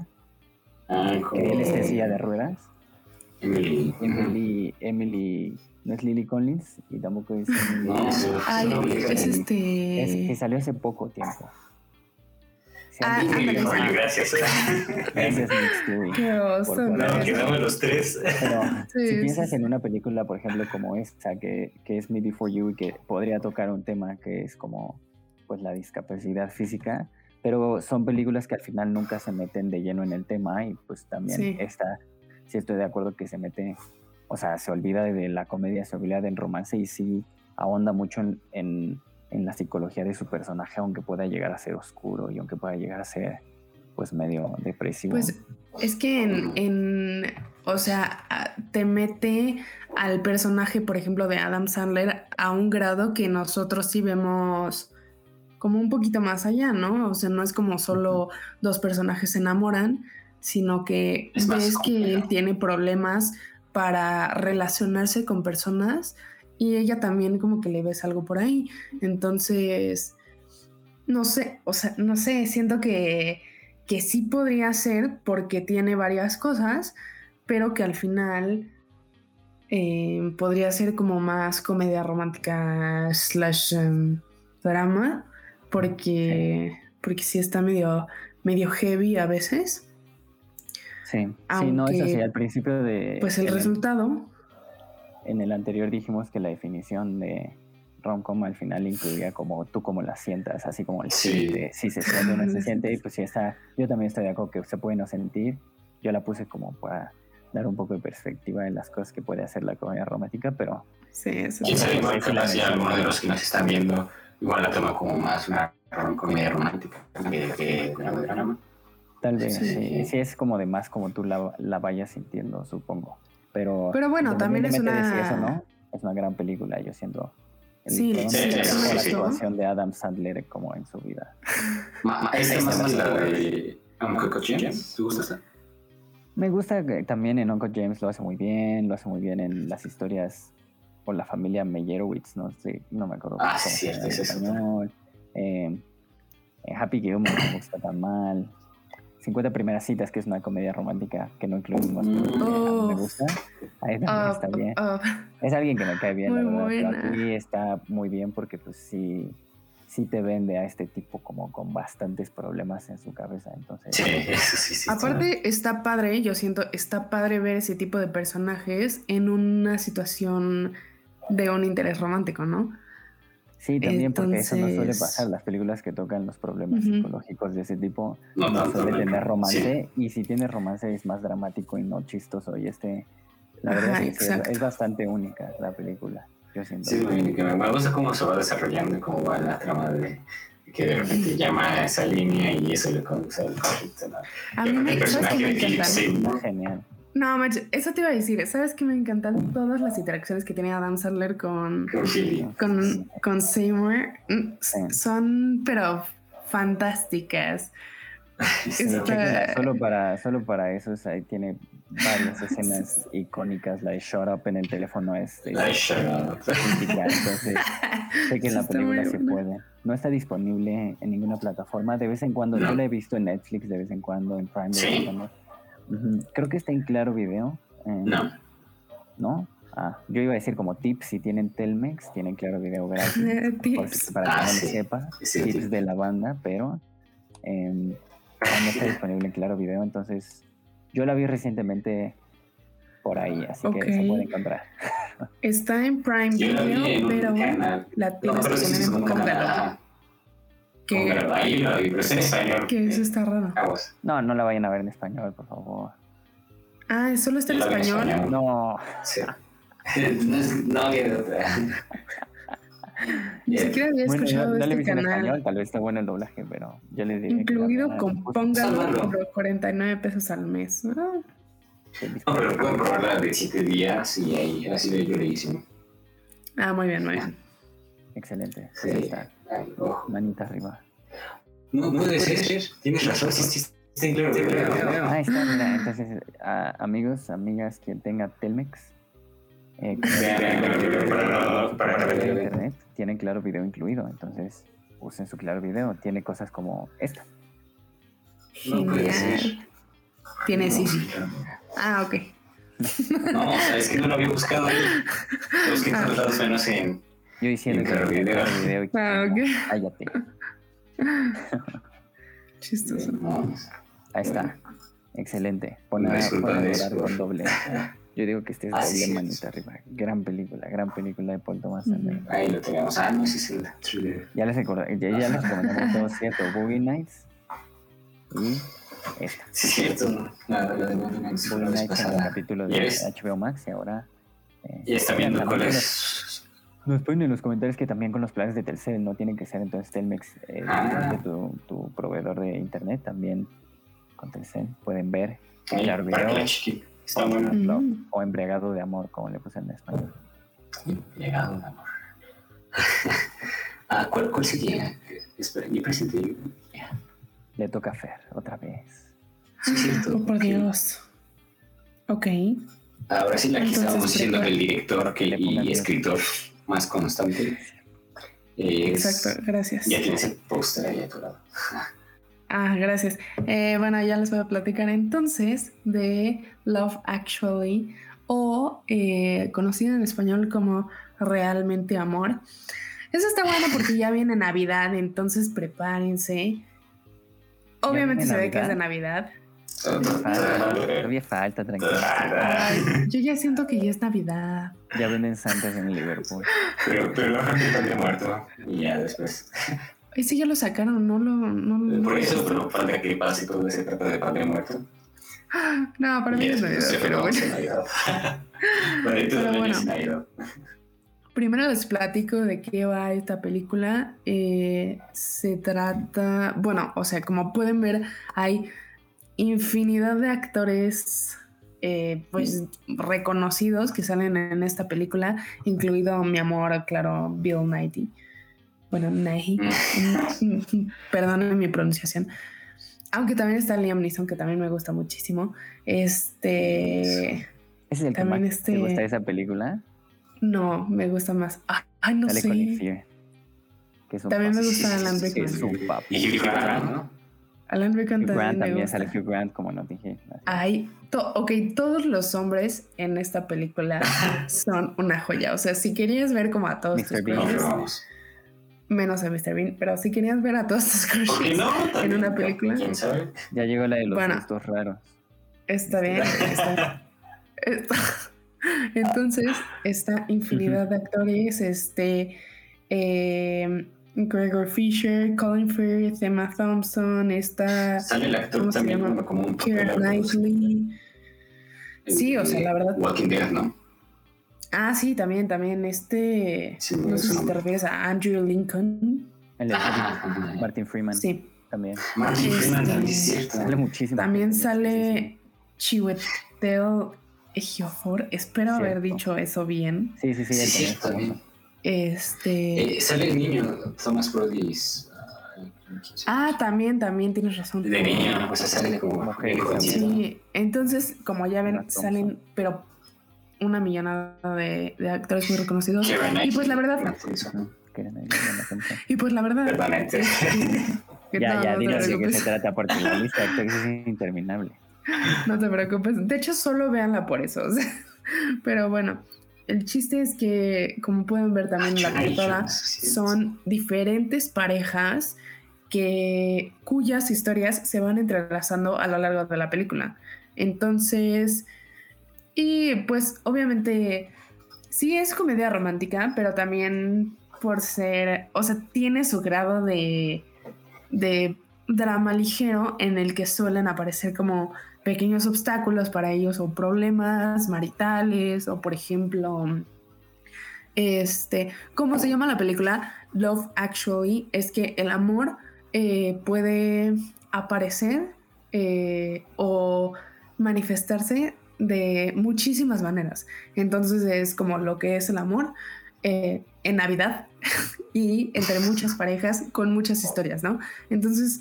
Speaker 3: Ah, que él está en silla de ruedas.
Speaker 2: Emily.
Speaker 3: Emily, Emily, no es Lily Collins y tampoco es.
Speaker 1: No, es, este.
Speaker 3: Es que salió hace poco tiempo.
Speaker 2: Ah, gracias.
Speaker 3: Gracias, Qué
Speaker 2: oso, no, quedamos los tres.
Speaker 3: Pero si piensas en una película, por ejemplo, como esta, que, que es Me Before You y que podría tocar un tema que es como pues la discapacidad física, pero son películas que al final nunca se meten de lleno en el tema y pues también esta, sí estoy de acuerdo que se mete, o sea, se olvida de la comedia, se olvida del romance y sí ahonda mucho en, en la psicología de su personaje, aunque pueda llegar a ser oscuro y aunque pueda llegar a ser pues medio depresivo.
Speaker 1: Pues es que en, o sea, te mete al personaje, por ejemplo, de Adam Sandler a un grado que nosotros sí vemos como un poquito más allá, ¿no? O sea, no es como solo dos personajes se enamoran, sino que ves que él tiene problemas para relacionarse con personas y ella también como que le ves algo por ahí. Entonces, no sé, o sea, no sé, siento que que sí podría ser porque tiene varias cosas, pero que al final eh, podría ser como más comedia romántica slash em, drama, porque, porque sí está medio, medio heavy a veces.
Speaker 3: Sí, sí, no es así. Al principio de.
Speaker 1: Pues el resultado.
Speaker 3: en el anterior dijimos que la definición de rom-com al final incluía como tú como la sientas, así como el sí, si se siente o no se siente, y pues si está, yo también estoy de acuerdo que se puede no sentir, yo la puse como para dar un poco de perspectiva en las cosas que puede hacer la comedia romántica, pero...
Speaker 2: Sí, eso es igual que si alguno de los que nos están viendo, igual la toma como más una comedia romántica que una drama.
Speaker 3: Tal vez, sí. sí. es como de más como tú la, la vayas sintiendo, supongo. Pero,
Speaker 1: pero bueno, también es una...
Speaker 3: Eso, ¿no? Es una gran película, yo siento
Speaker 1: Sí, sí,
Speaker 3: la situación de Adam Sandler como en su vida.
Speaker 2: ¿Esa es más la de Uncle James? ¿Te gusta
Speaker 3: Me gusta que también en Uncle James lo hace muy bien, lo hace muy bien en las historias por la familia Meyerowitz, no sé, no me acuerdo
Speaker 2: ah, cómo sí, se es español.
Speaker 3: Eh, Happy Gilmore no me gusta tan mal. 50 primeras citas, que es una comedia romántica que no incluimos, pero me gusta. Ahí también ah, está bien. Ah. es alguien que me cae bien, la verdad. Pero aquí está muy bien porque pues sí, sí te vende a este tipo como con bastantes problemas en su cabeza. Entonces,
Speaker 2: sí,
Speaker 1: aparte está padre, yo siento, está padre ver ese tipo de personajes en una situación de un interés romántico, ¿no?
Speaker 3: Sí, también porque eso no suele pasar. Las películas que tocan los problemas psicológicos de ese tipo no, no, suele tener romance. Y si tiene romance es más dramático y no chistoso. Y este, la verdad es, que es, bastante única la película. Yo siento.
Speaker 2: Sí, que me gusta cómo se va desarrollando y cómo va la trama de que de repente llama a esa línea y eso le conduce al conflicto.
Speaker 1: A mí me, personaje
Speaker 3: Genial.
Speaker 1: No, eso te iba a decir. ¿Sabes que me encantan todas las interacciones que tiene Adam Sandler con, con, con Seymour? Mm, son, pero fantásticas.
Speaker 3: solo, para, solo para eso ahí tiene varias escenas *laughs* icónicas. La de Shut Up en el teléfono es.
Speaker 2: La Shut Up. *laughs*
Speaker 3: Entonces, sé que en la película se puede. No está disponible en ninguna plataforma. De vez en cuando, yo la he visto en Netflix, de vez en cuando en Prime. ¿Sí? Creo que está en Claro Video.
Speaker 2: Eh, no.
Speaker 3: ¿No? Ah, yo iba a decir como tips, si tienen Telmex, tienen Claro Video *laughs* gratis.
Speaker 1: tips.
Speaker 3: Para que ah, no lo sepa, tips de la banda, pero eh, no está *laughs* disponible en Claro Video, entonces yo la vi recientemente por ahí, así que se puede encontrar.
Speaker 1: Está en Prime Video, pero la tienes que poner en un
Speaker 2: Que,
Speaker 1: que eso está raro.
Speaker 3: No, no la vayan a ver en español, por favor.
Speaker 1: Ah, ¿solo está en español?
Speaker 3: No.
Speaker 2: Sí. *laughs* no, viene otra.
Speaker 1: Ni siquiera había escuchado
Speaker 3: bueno, no,
Speaker 1: este canal.
Speaker 3: En español, tal vez está bueno el doblaje, pero yo les diría
Speaker 1: Incluido con póngalo por 49 pesos al mes. ¿no?
Speaker 2: no, pero pueden probarla de 7 días y ahí ha sido yo le hice.
Speaker 1: Ah, muy bien, muy bien.
Speaker 3: Excelente. Sí. Ahí está. Manita arriba.
Speaker 2: No, no debe ser. Tienes razón. Sí, sí, sí, claro, claro.
Speaker 3: Ahí está, mira. Entonces, amigos, amigas, quien tenga Telmex. Eh, para, internet, tienen claro video incluido. Entonces, usen su claro video. Tiene cosas como esta.
Speaker 2: No puede ser.
Speaker 1: Tiene sí. Ah, ok.
Speaker 2: No, es que no lo había buscado ahí. Los que están dados menos en
Speaker 3: yo diciendo que
Speaker 2: el video.
Speaker 3: video y
Speaker 1: ah, okay.
Speaker 3: cállate. *laughs*
Speaker 1: Chistoso.
Speaker 3: Ahí está. Excelente. Pon a con doble. Yo digo que este es doble manita arriba. Gran película, gran película de Paul Thomas
Speaker 2: Anderson. Ahí lo tenemos. Ah, no, sí, sí.
Speaker 3: Ya les, ya, ya les recomendamos *laughs* todo, ¿cierto? Boogie Nights. y esta.
Speaker 2: Sí, cierto. La de. Moon Knight
Speaker 3: en el capítulo de HBO Max y ahora...
Speaker 2: Eh, y está viendo cuál es...
Speaker 3: Nos ponen en los comentarios que también con los planes de Telcel no tienen que ser entonces Telmex eh, ah. tu, tu, proveedor de internet también con Telcel. Pueden ver
Speaker 2: mirar videos.
Speaker 3: está bueno. o embriagado de amor como le puse en español.
Speaker 2: Embriagado de amor. *laughs* Ah, ¿cuál, ¿cuál sería? espera mi presente
Speaker 3: le toca Fer otra vez.
Speaker 2: Sí, cierto,
Speaker 1: oh, por Dios. Ok.
Speaker 2: Ahora sí la que estábamos diciendo del director que, y escritor más constante.
Speaker 1: Exacto, gracias.
Speaker 2: Ya tienes el póster ahí a tu lado. *laughs*
Speaker 1: Ah, gracias. Eh, bueno, ya les voy a platicar entonces de Love Actually o eh, conocido en español como Realmente Amor. Eso está bueno porque ya viene Navidad, entonces prepárense. *laughs* Obviamente se ve que es de Navidad.
Speaker 3: Todavía falta, tranquila.
Speaker 1: yo ya siento que ya es Navidad.
Speaker 3: Ya venden santas en Liverpool.
Speaker 2: Pero, pero no muerto. Y ya después.
Speaker 1: Ese ya lo sacaron, no lo. No
Speaker 2: Por eso, pero falta que pase y todo se trata de padre muerto.
Speaker 1: No, para mí es Navidad, pero bueno. *laughs*
Speaker 2: pero bueno.
Speaker 1: Primero les platico de qué va esta película. Eh, se trata, bueno, o sea, como pueden ver, hay infinidad de actores eh, pues reconocidos que salen en esta película, incluido mi amor, claro, Bill Nighy. Bueno, Nighy. *laughs* Perdónenme mi pronunciación. Aunque también está Liam Neeson, que también me gusta muchísimo. Este.
Speaker 3: ¿Es el también que este... ¿Te gusta esa película?
Speaker 1: No, me gusta más. Ay, no sé. también me gusta Alan
Speaker 3: Rickman.
Speaker 2: Y ¿no?
Speaker 1: Alan Rickman
Speaker 3: Hugh Grant también sale Hugh Grant, como no dije.
Speaker 1: Ay, ok, todos los hombres en esta película *laughs* son una joya. O sea, si querías ver como a todos tus crushes, menos a Mr. Bean, pero si querías ver a todos tus crushes en una película,
Speaker 2: ¿quién sabe?
Speaker 3: Ya llegó la de los bueno, raros.
Speaker 1: Está bien. Está, *laughs* entonces, esta infinidad de actores, este. Eh, Gregor Fisher, Colin Firth, Emma Thompson, está.
Speaker 2: Sale el actor también como un
Speaker 1: Keira Knightley. Sí, o sea, la verdad.
Speaker 2: Walking Dead, ¿no?
Speaker 1: Ah, sí, también, también. Este. no sé si te refieres a Andrew Lincoln.
Speaker 3: El de Martin Freeman.
Speaker 1: Sí.
Speaker 3: También.
Speaker 2: Martin Freeman también es cierto.
Speaker 3: Sale muchísimo.
Speaker 1: También sale Chiwetel Ejiofor. Espero haber dicho eso bien.
Speaker 3: Sí, sí, sí.
Speaker 2: Sí, sí también.
Speaker 1: Este.
Speaker 2: Eh, sale el niño, Thomas Brody.
Speaker 1: Ah, también, también tienes razón.
Speaker 2: De niño, pues sale como mujer.
Speaker 1: Sí, entonces, como ya ven, salen, pero una millonada de, de actores muy reconocidos. Y pues la verdad. Y pues la verdad.
Speaker 3: ya, ya, dinos de qué se trata, porque la lista de actores es interminable. *laughs*
Speaker 1: No te preocupes. De hecho, solo véanla por eso. *laughs* Pero bueno, el chiste es que, como pueden ver también en la portada, son diferentes parejas que, cuyas historias se van entrelazando a lo largo de la película. Entonces, y pues obviamente sí es comedia romántica, pero también por ser, o sea, tiene su grado de, de drama ligero en el que suelen aparecer como pequeños obstáculos para ellos o problemas maritales o por ejemplo este cómo se llama la película Love Actually es que el amor eh, puede aparecer eh, o manifestarse de muchísimas maneras. Entonces es como lo que es el amor eh, en Navidad *laughs* y entre muchas parejas con muchas historias no entonces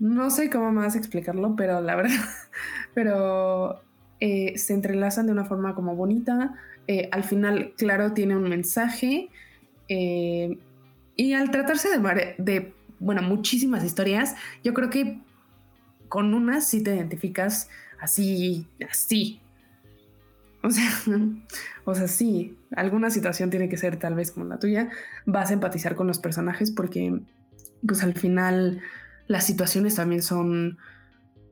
Speaker 1: no sé cómo más explicarlo, pero la verdad, *laughs* pero eh, se entrelazan de una forma como bonita. Eh, al final, claro, tiene un mensaje. Eh, y al tratarse de, de, bueno, muchísimas historias, yo creo que con unas sí te identificas así, así. O sea, *laughs* o sea, sí, alguna situación tiene que ser tal vez como la tuya. Vas a empatizar con los personajes porque, pues al final las situaciones también son,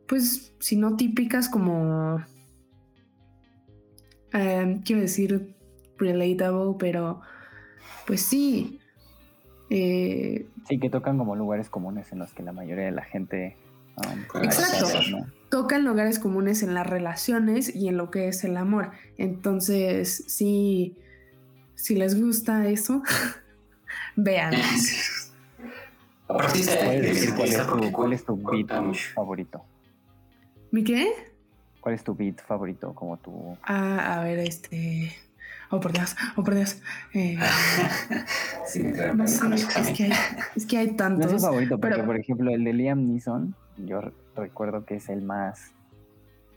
Speaker 1: pues, si no típicas, como, em, quiero decir, relatable, pero, pues sí.
Speaker 3: Eh, sí, que tocan como lugares comunes en los que la mayoría de la gente
Speaker 1: Um, Exacto. Tocan lugares comunes en las relaciones y en lo que es el amor. Entonces, sí, si les gusta eso, *laughs* vean.
Speaker 3: ¿Cuál es tu beat favorito?
Speaker 1: ¿Mi qué?
Speaker 3: ¿Cuál es tu beat favorito? Como tu.
Speaker 1: Ah, a ver, este. Oh, por Dios, oh, por Dios. Eh, *laughs* sí, no sé, es que hay, es que hay tantos.
Speaker 3: No es favorito, pero, por ejemplo, el de Liam Neeson, yo recuerdo que es el más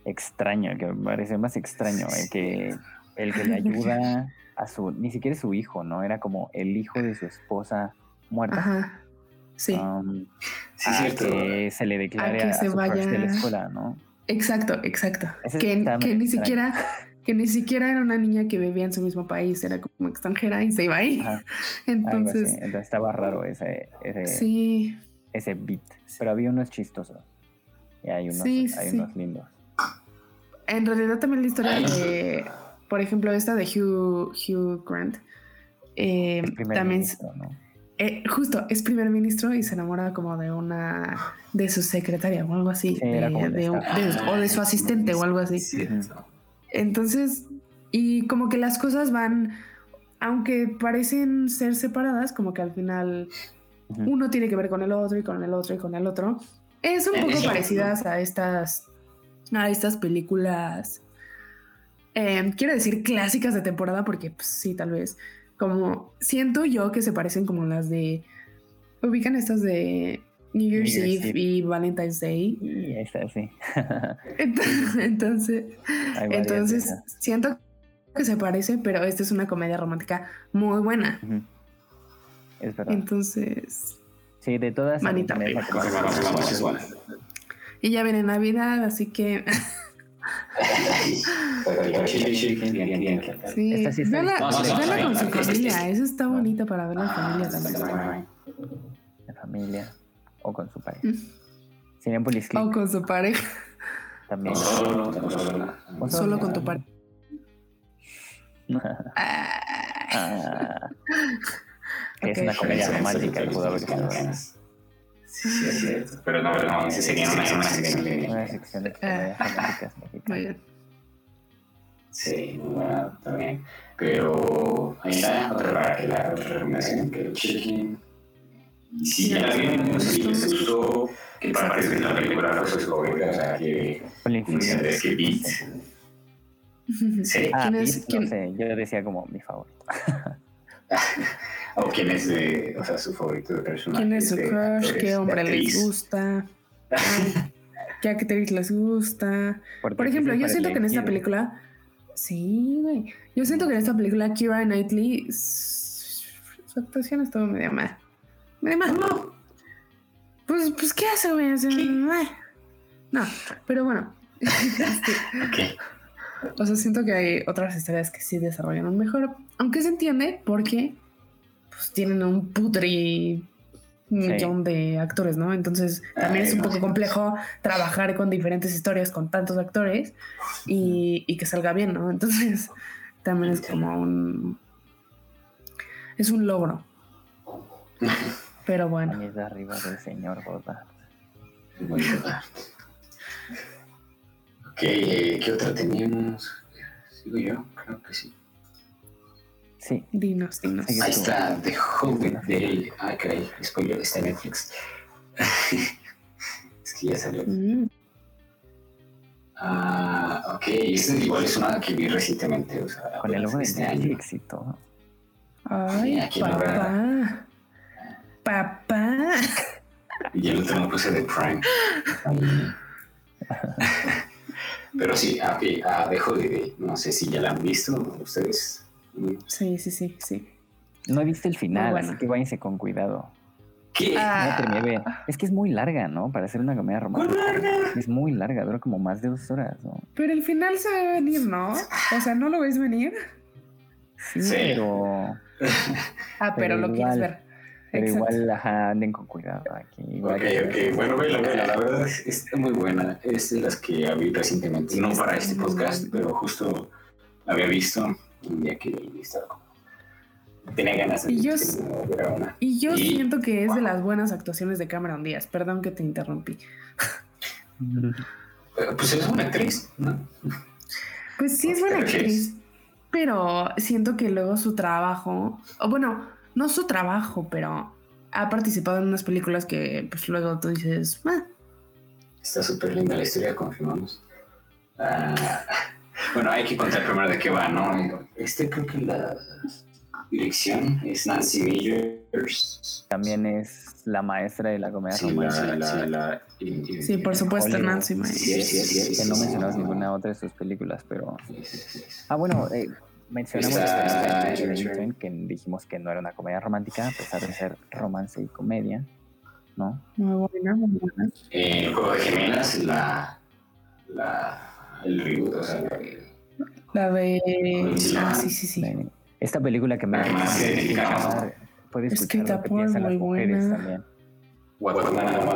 Speaker 3: extraño, que me parece más extraño, el que, el que le ayuda a su, ni siquiera su hijo, ¿no? Era como el hijo de su esposa muerta. Ajá.
Speaker 1: Sí.
Speaker 3: Um, sí a que se le declare a, que se vaya... de la escuela, ¿no?
Speaker 1: Exacto, exacto. Que, que ni siquiera que ni siquiera era una niña que vivía en su mismo país, era como extranjera y se iba ahí. *laughs* Entonces,
Speaker 3: Entonces estaba raro ese, ese,
Speaker 1: sí.
Speaker 3: ese beat. Pero había unos chistosos. Y hay unos, hay unos lindos.
Speaker 1: En realidad también la historia de, por ejemplo, esta de Hugh, Hugh Grant. Eh, también eh, justo es primer ministro y se enamora como de una de su secretaria o algo así, o de su asistente o algo así. Entonces, y como que las cosas van, aunque parecen ser separadas, como que al final uno tiene que ver con el otro y con el otro y con el otro. Es un poco parecidas a estas, a estas películas, em, quiero decir clásicas de temporada, porque pues, sí, tal vez, como siento yo que se parecen como las de, ubican estas de New Year's, Eve, y Valentine's Day.
Speaker 3: Y está, sí. *laughs*
Speaker 1: entonces, *laughs* entonces siento que se parece, pero esta es una comedia romántica muy buena.
Speaker 3: Es verdad.
Speaker 1: Entonces.
Speaker 3: Sí, de todas.
Speaker 1: Manita. Y ya viene Navidad, así que. *laughs* sí, Esta sí está vela, con su familia, eso está bonito para ver la familia también.
Speaker 3: La familia. O con su pareja.
Speaker 1: Mm. O con su pareja.
Speaker 3: También.
Speaker 1: O solo, con tu pareja. *laughs*
Speaker 3: ah. *laughs* Es una comedia romántica, pudo haber
Speaker 2: Sí, sí, es cierto. *laughs* Pero no, no, ese sería una, sección de...
Speaker 3: Una sección de comedias románticas *laughs* mexicanas.
Speaker 2: Sí, bueno, también. Pero ahí está otra, la recomendación que el chicken y si ya la vieron, no sé si les gustó, que partes de la película no se favorita, o sea, que es que Beat. *laughs*
Speaker 3: Sí. Ah, ¿Quién es? ¿quién? No sé, yo decía como mi favorito.
Speaker 2: O quién es de, o sea, su favorito de personaje.
Speaker 1: ¿Quién es su crush? ¿Qué hombre les gusta? *laughs* ¿Qué actriz les gusta? Por ejemplo, yo siento que en esta película, sí, güey, yo siento que en esta película Kira Knightley, su actuación estuvo medio mal. Además, no. Pues, pues, ¿qué hace, güey? no, pero bueno. *laughs* Este, o sea, siento que hay otras historias que sí desarrollan mejor. Aunque se entiende porque pues tienen un putri millón de actores, ¿no? Entonces también es un poco complejo trabajar con diferentes historias con tantos actores y, y que salga bien, ¿no? Entonces *laughs* también es como un... Es un logro. Pero bueno.
Speaker 3: A de arriba del señor Godard.
Speaker 2: Muy Godard. Ok, ¿qué otra teníamos? ¿Sigo yo? Creo que sí.
Speaker 3: Sí.
Speaker 1: Dinos, dinos.
Speaker 2: Ahí está, The Hobbit de... Ah, caray, spoiler, está en Netflix. *laughs* es que ya salió. Mm. Ah, ok, esta igual es una que vi recientemente. O sea,
Speaker 3: Con el logo de
Speaker 2: este
Speaker 3: año. éxito.
Speaker 1: Ay, papá. Papá.
Speaker 2: Y el otro no puse de Prime. *laughs* Pero sí, a, a dejo de, no sé si ya la han visto ustedes.
Speaker 1: Sí, sí, sí, sí.
Speaker 3: No he visto el final, así que váyanse con cuidado.
Speaker 2: ¿Qué?
Speaker 1: Ah.
Speaker 3: Es que es muy larga, ¿no? Para hacer una comedia romántica. Es muy larga, dura como más de dos horas, ¿no?
Speaker 1: Pero el final se va a venir, ¿no? O sea, ¿no lo ves venir?
Speaker 3: Sí, pero...
Speaker 1: ah, pero, lo quieres ver.
Speaker 3: Pero igual ajá, anden con cuidado aquí.
Speaker 2: ok, ok. Bueno, la, la verdad es, está muy buena. Es de las que había recientemente, no para este podcast, pero justo la había visto un día que estaba Tenía ganas de
Speaker 1: y yo, una. Y yo siento que es de las buenas actuaciones de Cameron Díaz. Perdón que te interrumpí.
Speaker 2: Pues es buena actriz, ¿no?
Speaker 1: Pues sí es buena actriz, pero siento que luego su trabajo, o bueno, no su trabajo, pero ha participado en unas películas que pues luego tú dices, ah".
Speaker 2: Está súper linda la historia, confirmamos. Ah, bueno, hay que contar primero de qué va, ¿no? Este creo que la dirección es Nancy Meyers.
Speaker 3: También es la maestra de la comedia romántica.
Speaker 1: sí, por supuesto, Nancy
Speaker 3: Meyers. que no mencionamos ninguna otra de sus películas, pero... Ah, bueno, eh, mencionamos este, que dijimos que no era una comedia romántica, a pesar de ser romance y comedia, ¿no?
Speaker 1: Muy buena, muy buena.
Speaker 2: Eh, el juego de gemelas, la... la el reboot, o sea,
Speaker 1: la de... Ah, sí, sí, sí.
Speaker 3: Esta película que me puede escuchar, puede escuchar lo que piensan las mujeres también.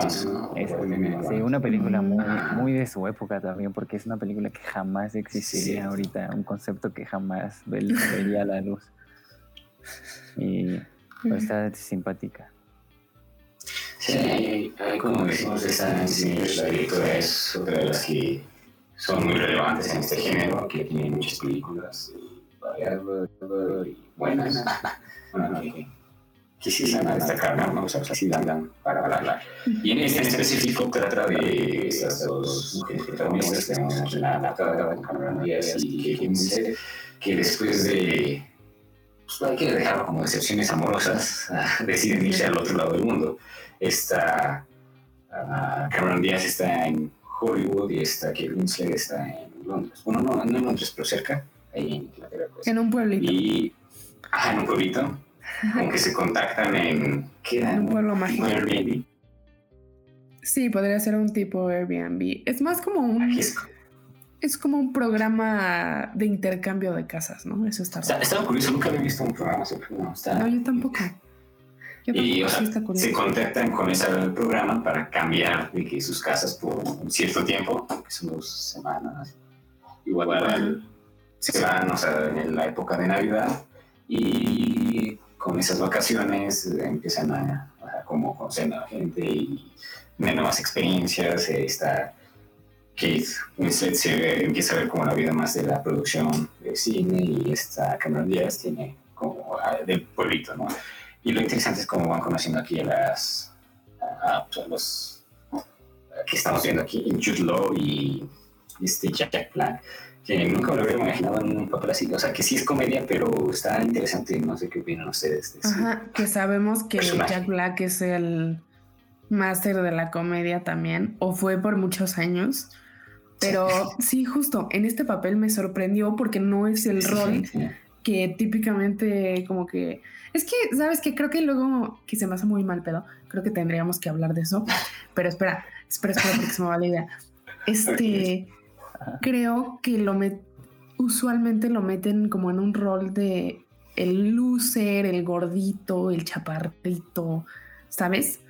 Speaker 3: sí, una película muy, muy de su época también, porque es una película que jamás existiría ahorita, un concepto que jamás vería la luz. Y pues, está simpática.
Speaker 2: Sí, hay, como decimos, esa la directora es otra de las que son muy relevantes en este género, que tiene muchas películas y buenas. Bueno, que, sí van a destacar, ¿no? O sea, sí para hablar. Y en este en específico trata de estas dos mujeres protagonistas, tenemos la adaptada de Cameron Díaz y Kate que después de pues hay que dejarlo como decepciones amorosas, *laughs* deciden irse al otro lado del mundo. Esta uh, Cameron Díaz está en Hollywood y esta Kate Winslet está en Londres. Bueno, no, no en Londres, pero cerca, ahí en Inglaterra. Pues.
Speaker 1: En un pueblito.
Speaker 2: Y, ajá, en un pueblito. Aunque se contactan en.
Speaker 1: ¿Qué era? Un pueblo mágico. Airbnb. Sí, podría ser un tipo Airbnb. Es más como un. Es como un programa de intercambio de casas, ¿no? Eso está.
Speaker 2: Está, estaba curioso, nunca había visto un programa así. No, está...
Speaker 1: no yo tampoco
Speaker 2: y o sea, se contactan con ese programa para cambiar de que sus casas por un cierto tiempo, que son dos semanas. Igual, se van, o sea, en la época de Navidad y con esas vacaciones empiezan a, como conocer a la gente y tener nuevas experiencias. Está Kate Winslet se empieza a ver como la vida más de la producción de cine y esta Cameron Diaz tiene como ah, del pueblito, ¿no? Y lo interesante es cómo van conociendo aquí a las a, pues, los que estamos viendo aquí, Jude Law y este Jack Black, que nunca me lo hubiera imaginado en un papel así. O sea, que sí es comedia, pero está interesante. No sé qué opinan ustedes.
Speaker 1: Ajá, que sabemos que Jack Black es el máster de la comedia también, o fue por muchos años. Pero sí. justo en este papel me sorprendió porque no es el rol que típicamente como que es que, ¿sabes que Creo que luego, que se me hace muy mal pedo, creo que tendríamos que hablar de eso. Pero espera, espera, espera, porque se me va la idea. Este, creo que lo met, usualmente lo meten como en un rol de el loser, el gordito, el chaparrito, ¿sabes?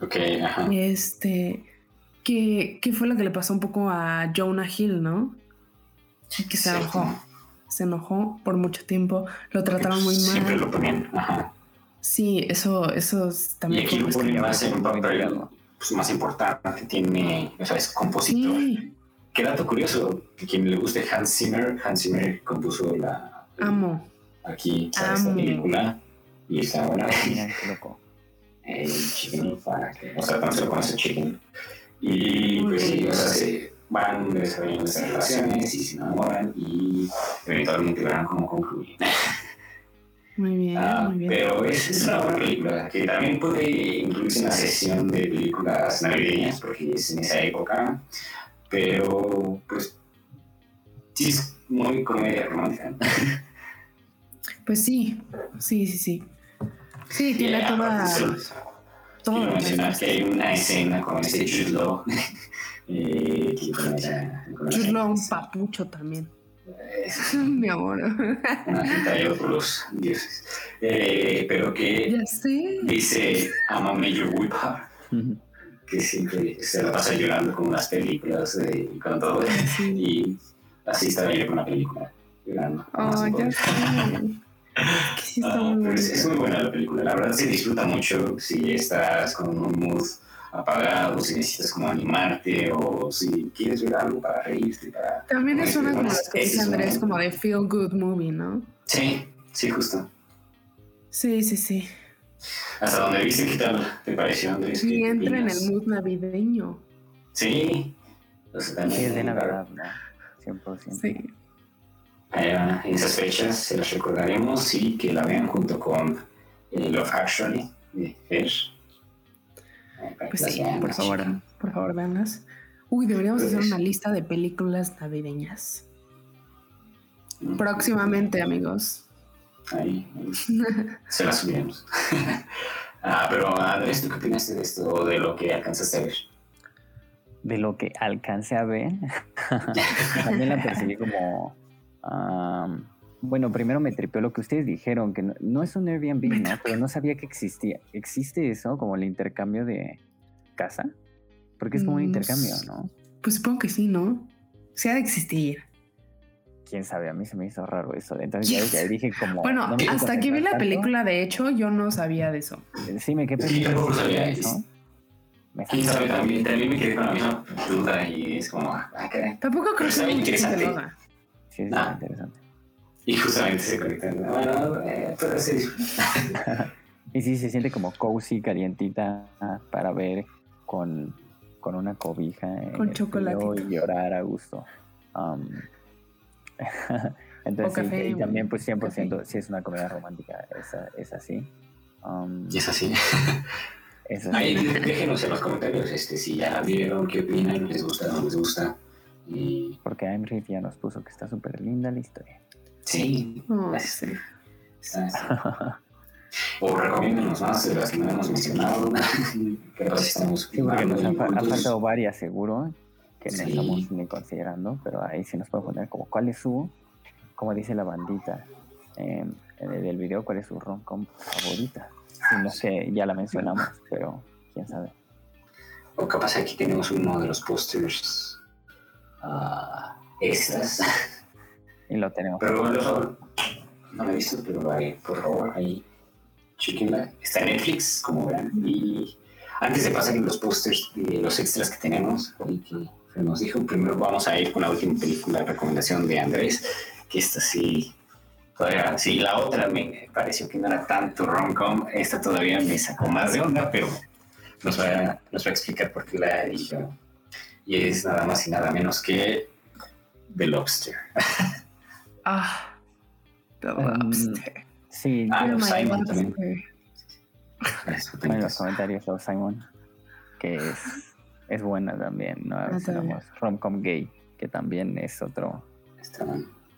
Speaker 2: Ok, ajá.
Speaker 1: Este, que, que fue lo que le pasó un poco a Jonah Hill, ¿no? Que se enojó se enojó por mucho tiempo, lo trataron muy mal.
Speaker 2: Siempre lo ponían, ajá.
Speaker 1: Sí, eso, eso también.
Speaker 2: Y aquí lo ponen más en un papel pues, más importante, tiene, o sea, es compositor. Sí. Qué dato curioso, que quien le guste Hans Zimmer, Hans Zimmer compuso la...
Speaker 1: Amo.
Speaker 2: Aquí, Amo. esta película, y está buena. Mira, qué loco. *laughs* El Chicken, para que, o sea, tanto se conoce Chicken. Y pues sí, o sea, se van desarrollando esas relaciones y se enamoran y eventualmente verán cómo concluyen.
Speaker 1: Muy bien, ah, muy bien.
Speaker 2: Pero es, es, una buena película que también puede incluirse en la sesión de películas navideñas porque es en esa época, pero pues sí es muy comedia romántica.
Speaker 1: Pues sí, sí, sí, sí. Sí, tiene toda...
Speaker 2: Todo. Quiero mencionar que hay una escena con ese Jude
Speaker 1: eh, Law un papucho también. *laughs* Mi amor.
Speaker 2: Una gente por los dioses. Eh, pero que dice I'm a major whipper. Que siempre se la pasa llorando con las películas eh, y con todo. Y así está ella con la película, llorando.
Speaker 1: Oh, ya sé.
Speaker 2: Ah, es, es, muy buena la película, la verdad se disfruta mucho si estás con un mood apagado, si necesitas como animarte o si quieres ver algo para reírte. Para,
Speaker 1: También es una como que dice Andrés, como de feel good movie, ¿no?
Speaker 2: Sí, sí, justo.
Speaker 1: Sí, sí, sí.
Speaker 2: ¿Hasta donde viste qué tal te pareció, Andrés?
Speaker 1: Sí, entra en el mood navideño.
Speaker 2: Sí.
Speaker 3: sí, es de Navidad, ¿no? 100%. Sí.
Speaker 2: en esas fechas se las recordaremos y que la vean junto con eh, Love Actually de Fer.
Speaker 1: Pues sí, por favor, por favor, veanlas. Uy, deberíamos hacer una lista de películas navideñas. Mm. Próximamente, amigos.
Speaker 2: Ahí, *laughs* se las subiremos. *laughs* ah, pero Andrés, ¿tú qué opinaste de esto, de lo que alcanzaste a ver?
Speaker 3: De lo que alcancé a ver, *laughs* también la percibí como... bueno, primero me tripeó lo que ustedes dijeron, que no, es un Airbnb, ¿no? Pero no sabía que existía. ¿Existe eso como el intercambio de casa? Porque es como un mm, intercambio, ¿no?
Speaker 1: Pues supongo que sí, ¿no? Se ha de existir
Speaker 3: quién sabe, a mí se me hizo raro eso. Entonces ya, *laughs* dije como...
Speaker 1: Bueno, hasta que vi la película, de hecho, yo no sabía de eso.
Speaker 3: Sí, me quedé
Speaker 2: sí, tampoco sabía eso. Me ¿Quién sabe? También, también me quedé con la misma duda y es como, ah.
Speaker 1: Tampoco creo que sea interesante.
Speaker 3: Sí, es ah. interesante.
Speaker 2: Y justamente se conectan. Bueno, eh, *laughs*
Speaker 3: y sí, se siente como cozy, calientita para ver con, con una cobija.
Speaker 1: Con chocolate.
Speaker 3: Y llorar a gusto. Um, *laughs* Entonces, sí, y también, pues 100% si es una comedia romántica, es, es así.
Speaker 2: Um, y es así. *laughs* es así. Ahí déjenos en los comentarios este, si ya vieron, qué opinan, les gusta, no les gusta. Y...
Speaker 3: Porque Aimriff ya nos puso que está súper linda la historia.
Speaker 2: Sí, gracias. o recomiéndanos más de las que no hemos mencionado. *laughs* que estamos
Speaker 3: sí, porque nos han, faltado varias, seguro que no estamos ni considerando, pero ahí sí nos puede poner como cuál es su, como dice la bandita en el video, cuál es su rom-com favorita. no sé, ya la mencionamos, pero quién sabe.
Speaker 2: O capaz aquí tenemos uno de los posters uh, extras.
Speaker 3: Y lo tenemos.
Speaker 2: Pero bueno, no lo he visto, pero ahí, por favor, ahí, chequenla. Está en Netflix, como verán. Y antes de pasar los posters y los extras que tenemos, ahí que nos dijo, primero vamos a ir con la última película de recomendación de Andrés, que esta sí, todavía, sí, la otra me pareció que no era tanto rom-com, esta todavía me sacó más de onda, pero nos va, nos va a explicar por qué la eligió. Y es nada más y nada menos que The Lobster. *laughs*
Speaker 1: ah, The um, Lobster.
Speaker 3: sí,
Speaker 2: ah, los Simon
Speaker 3: también. En los comentarios, los Simon, que es es buena también, ¿no? Ah, tenemos Romcom Gay, que también es otro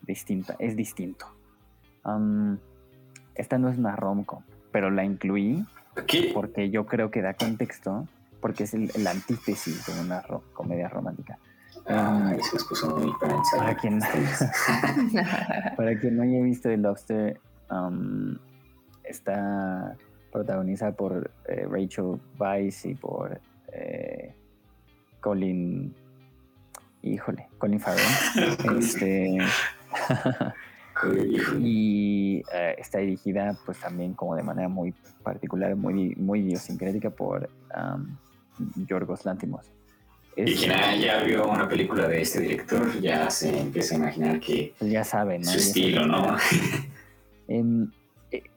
Speaker 3: distinto, es distinto. esta no es una romcom, pero la incluí porque yo creo que da contexto, porque es el, antítesis de una comedia romántica.
Speaker 2: Eso puso muy
Speaker 3: para quien, *laughs* para quien no haya visto The Lobster, está protagonizada por eh, Rachel Weisz y por eh, Colin. Híjole, Colin Farrell. *laughs* este. *laughs* y eh, está dirigida pues también como de manera muy particular, muy, muy idiosincrática por um, Yorgos Lantimos.
Speaker 2: Y quien ya vio una película de este director ya se empieza a imaginar que
Speaker 3: pues ya sabe, ¿no?
Speaker 2: su estilo, ¿no? *laughs*
Speaker 3: Em,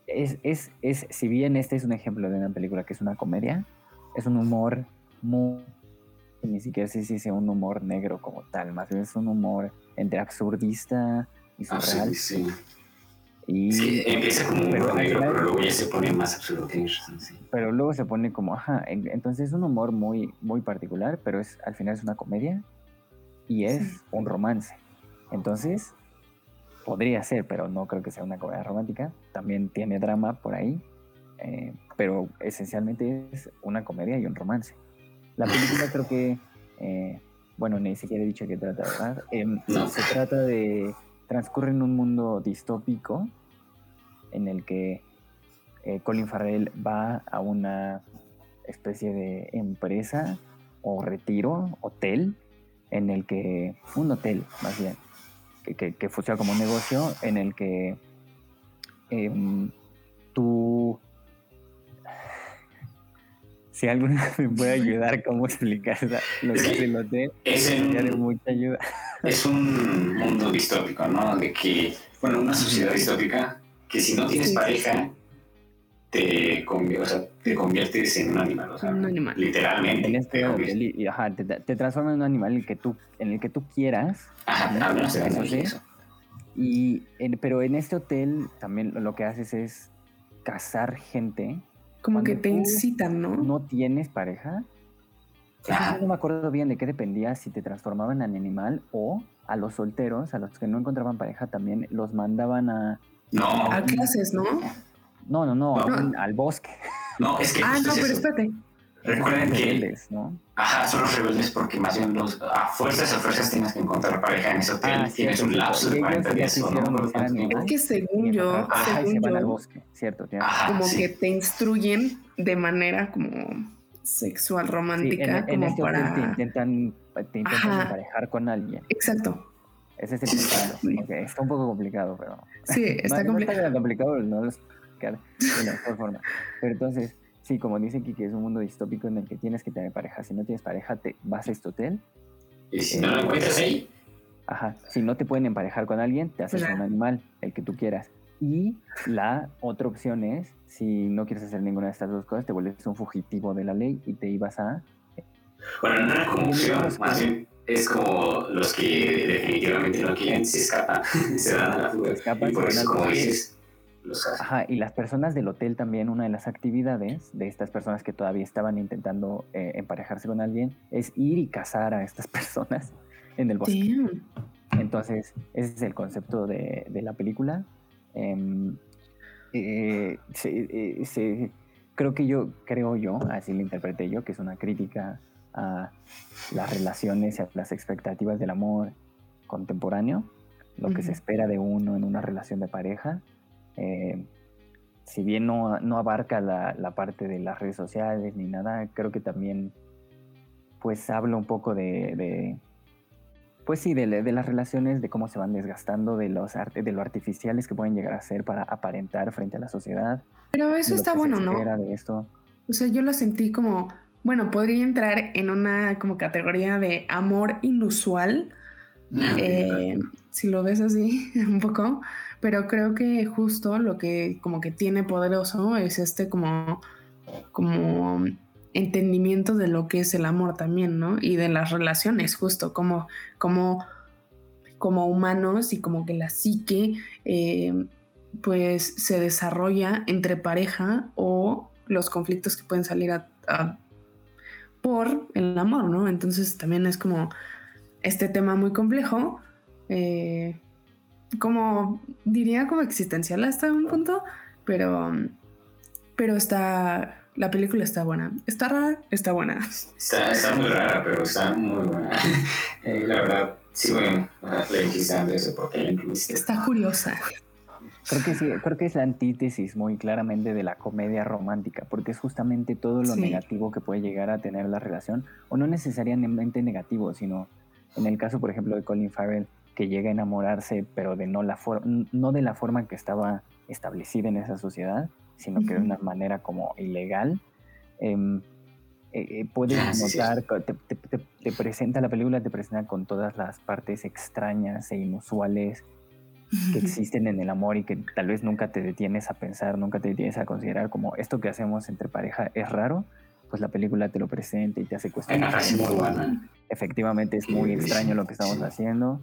Speaker 3: es, es, es, si bien este es un ejemplo de una película que es una comedia, es un humor muy ni siquiera sé si sea un humor negro como tal, más bien es un humor entre absurdista y ah, surreal.
Speaker 2: sí, Y, empieza como un humor negro, pero luego ya se pone más absurdo.
Speaker 3: Pero luego se pone como, ajá, entonces es un humor muy, muy particular, pero es al final es una comedia y es un romance. Entonces, podría ser, pero no creo que sea una comedia romántica. También tiene drama por ahí, eh, pero esencialmente es una comedia y un romance. La película creo que, eh, bueno, ni siquiera he dicho que trata, ¿verdad? Em, se trata de, transcurre en un mundo distópico en el que eh, Colin Farrell va a una especie de empresa o retiro, hotel, en el que, un hotel más bien, que, que, funciona como un negocio en el que em, tú *sighs* si alguna me puede ayudar cómo explicar lo que es el hotel, *laughs*
Speaker 2: es
Speaker 3: de mucha ayuda.
Speaker 2: Es un mundo distópico, ¿no? De que, bueno, una sociedad distópica que si no tienes pareja, te, o sea, te conviertes en un animal, o sea, un animal. literalmente. En este
Speaker 3: te, ajá, te, te transformas en un animal en el que tú, en el que tú quieras. Ajá, ¿no? eso, eso. Y pero en este hotel también lo que haces es cazar gente.
Speaker 1: Como que te incitan, ¿no?
Speaker 3: No tienes pareja. no me acuerdo bien de qué dependía si te transformaban en animal o a los solteros, a los que no encontraban pareja, también los mandaban a.
Speaker 2: No.
Speaker 1: A clases, ¿no?
Speaker 3: No, no, no, al bosque.
Speaker 2: No, es que.
Speaker 1: Ah, no, pero espérate.
Speaker 2: Recuerden que. ¿no? Ajá, son los rebeldes porque más bien los, a fuerzas a fuerzas tienes que encontrar pareja en ese hotel. Ah, tienes un lapso de 40 días o no.
Speaker 1: Es que según yo, según
Speaker 3: yo, al bosque, cierto,
Speaker 1: como que te instruyen de manera como sexual romántica,
Speaker 3: en,
Speaker 1: como
Speaker 3: este
Speaker 1: para.
Speaker 3: Te intentan, te intentan emparejar con alguien.
Speaker 1: Exacto.
Speaker 3: Ese es. Okay, está un poco complicado, pero.
Speaker 1: Sí, *laughs* está complicado.
Speaker 3: No está complicado, no lo de la mejor forma. *laughs* Pero entonces, sí, como dice Kiki, es un mundo distópico en el que tienes que tener pareja. Si no tienes pareja, te vas a este hotel.
Speaker 2: ¿Y si no lo encuentras ahí?
Speaker 3: Ajá. Si no te pueden emparejar con alguien, te haces un animal, el que tú quieras. Y la otra opción es, si no quieres hacer ninguna de estas dos cosas, te vuelves un fugitivo de la ley y te ibas a...
Speaker 2: Bueno, no es como opción, más bien es como los que definitivamente no quieren, se escapan, *laughs* se dan a la fuga. y por eso, como dices,
Speaker 3: Ajá, y las personas del hotel también, una de las actividades de estas personas que todavía estaban intentando eh, emparejarse con alguien, es ir y cazar a estas *laughs* personas en el bosque. Entonces, ese es el concepto de, la película. Em, eh, eh, creo que yo, creo yo, así lo interpreté yo, que es una crítica a las relaciones y a las expectativas del amor contemporáneo, lo que se espera de uno en una relación de pareja eh, si bien no, abarca la, parte de las redes sociales ni nada, creo que también pues habla un poco de, pues sí, de, las relaciones, de cómo se van desgastando, de los de lo artificiales que pueden llegar a ser para aparentar frente a la sociedad.
Speaker 1: Pero eso está bueno, ¿no?
Speaker 3: De esto.
Speaker 1: O sea, yo lo sentí como, bueno, podría entrar en una como categoría de amor inusual, eh, si lo ves así *laughs* un poco, pero creo que justo lo que como que tiene poderoso es este como, como entendimiento de lo que es el amor también, ¿no? Y de las relaciones, justo como, como, como humanos y como que la psique eh, pues se desarrolla entre pareja o los conflictos que pueden salir por el amor, ¿no? Entonces también es como este tema muy complejo. Eh, como diría como existencial hasta un punto, pero, pero está, la película está buena. Está rara, está buena.
Speaker 2: Está, está muy rara, pero está muy buena. *laughs* Eh, la verdad, sí, bueno, le eso porque
Speaker 1: Está curiosa.
Speaker 3: Creo que sí, creo que es la antítesis muy claramente de la comedia romántica, porque es justamente todo lo negativo que puede llegar a tener la relación, o no necesariamente negativo, sino en el caso, por ejemplo, de Colin Farrell, que llega a enamorarse, pero de no, la no de la forma que estaba establecida en esa sociedad, sino que de una manera como ilegal. Em, eh, eh, puedes notar, te, te, presenta la película, te presenta con todas las partes extrañas e inusuales que existen en el amor y que tal vez nunca te detienes a pensar, nunca te detienes a considerar como esto que hacemos entre pareja es raro, pues la película te lo presenta y te hace cuestionar. Efectivamente es muy extraño lo que estamos haciendo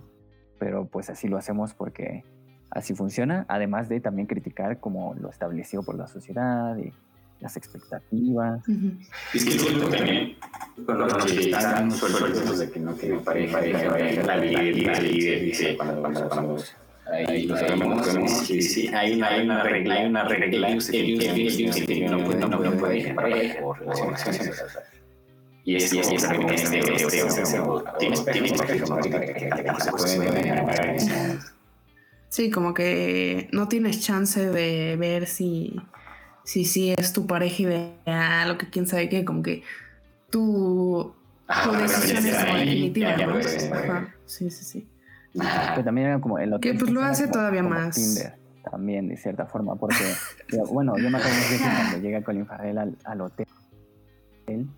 Speaker 3: pero pues así lo hacemos porque así funciona, además de también criticar como lo establecido por la sociedad y las expectativas.
Speaker 2: Es que luego también, con los que están sueltos de que no tienen pareja, la líder, dice, cuando, cuando, cuando ahí nos vemos, sí, hay una, hay una regla, hay una regla, ellos no pueden, no pueden pareja o relaciones y es, y es, y es algo que tienes
Speaker 1: Sí, como que no tienes chance de ver si si sí es tu pareja ideal o que quién sabe qué, como que tu, tu decisión es definitiva, ¿no? Sí, sí, sí.
Speaker 3: Pero también era como el
Speaker 1: Que pues lo hace todavía más.
Speaker 3: Tinder, también, de cierta forma, porque, *laughs* bueno, yo me acuerdo de cuando llega Colin Farrell al, al hotel él,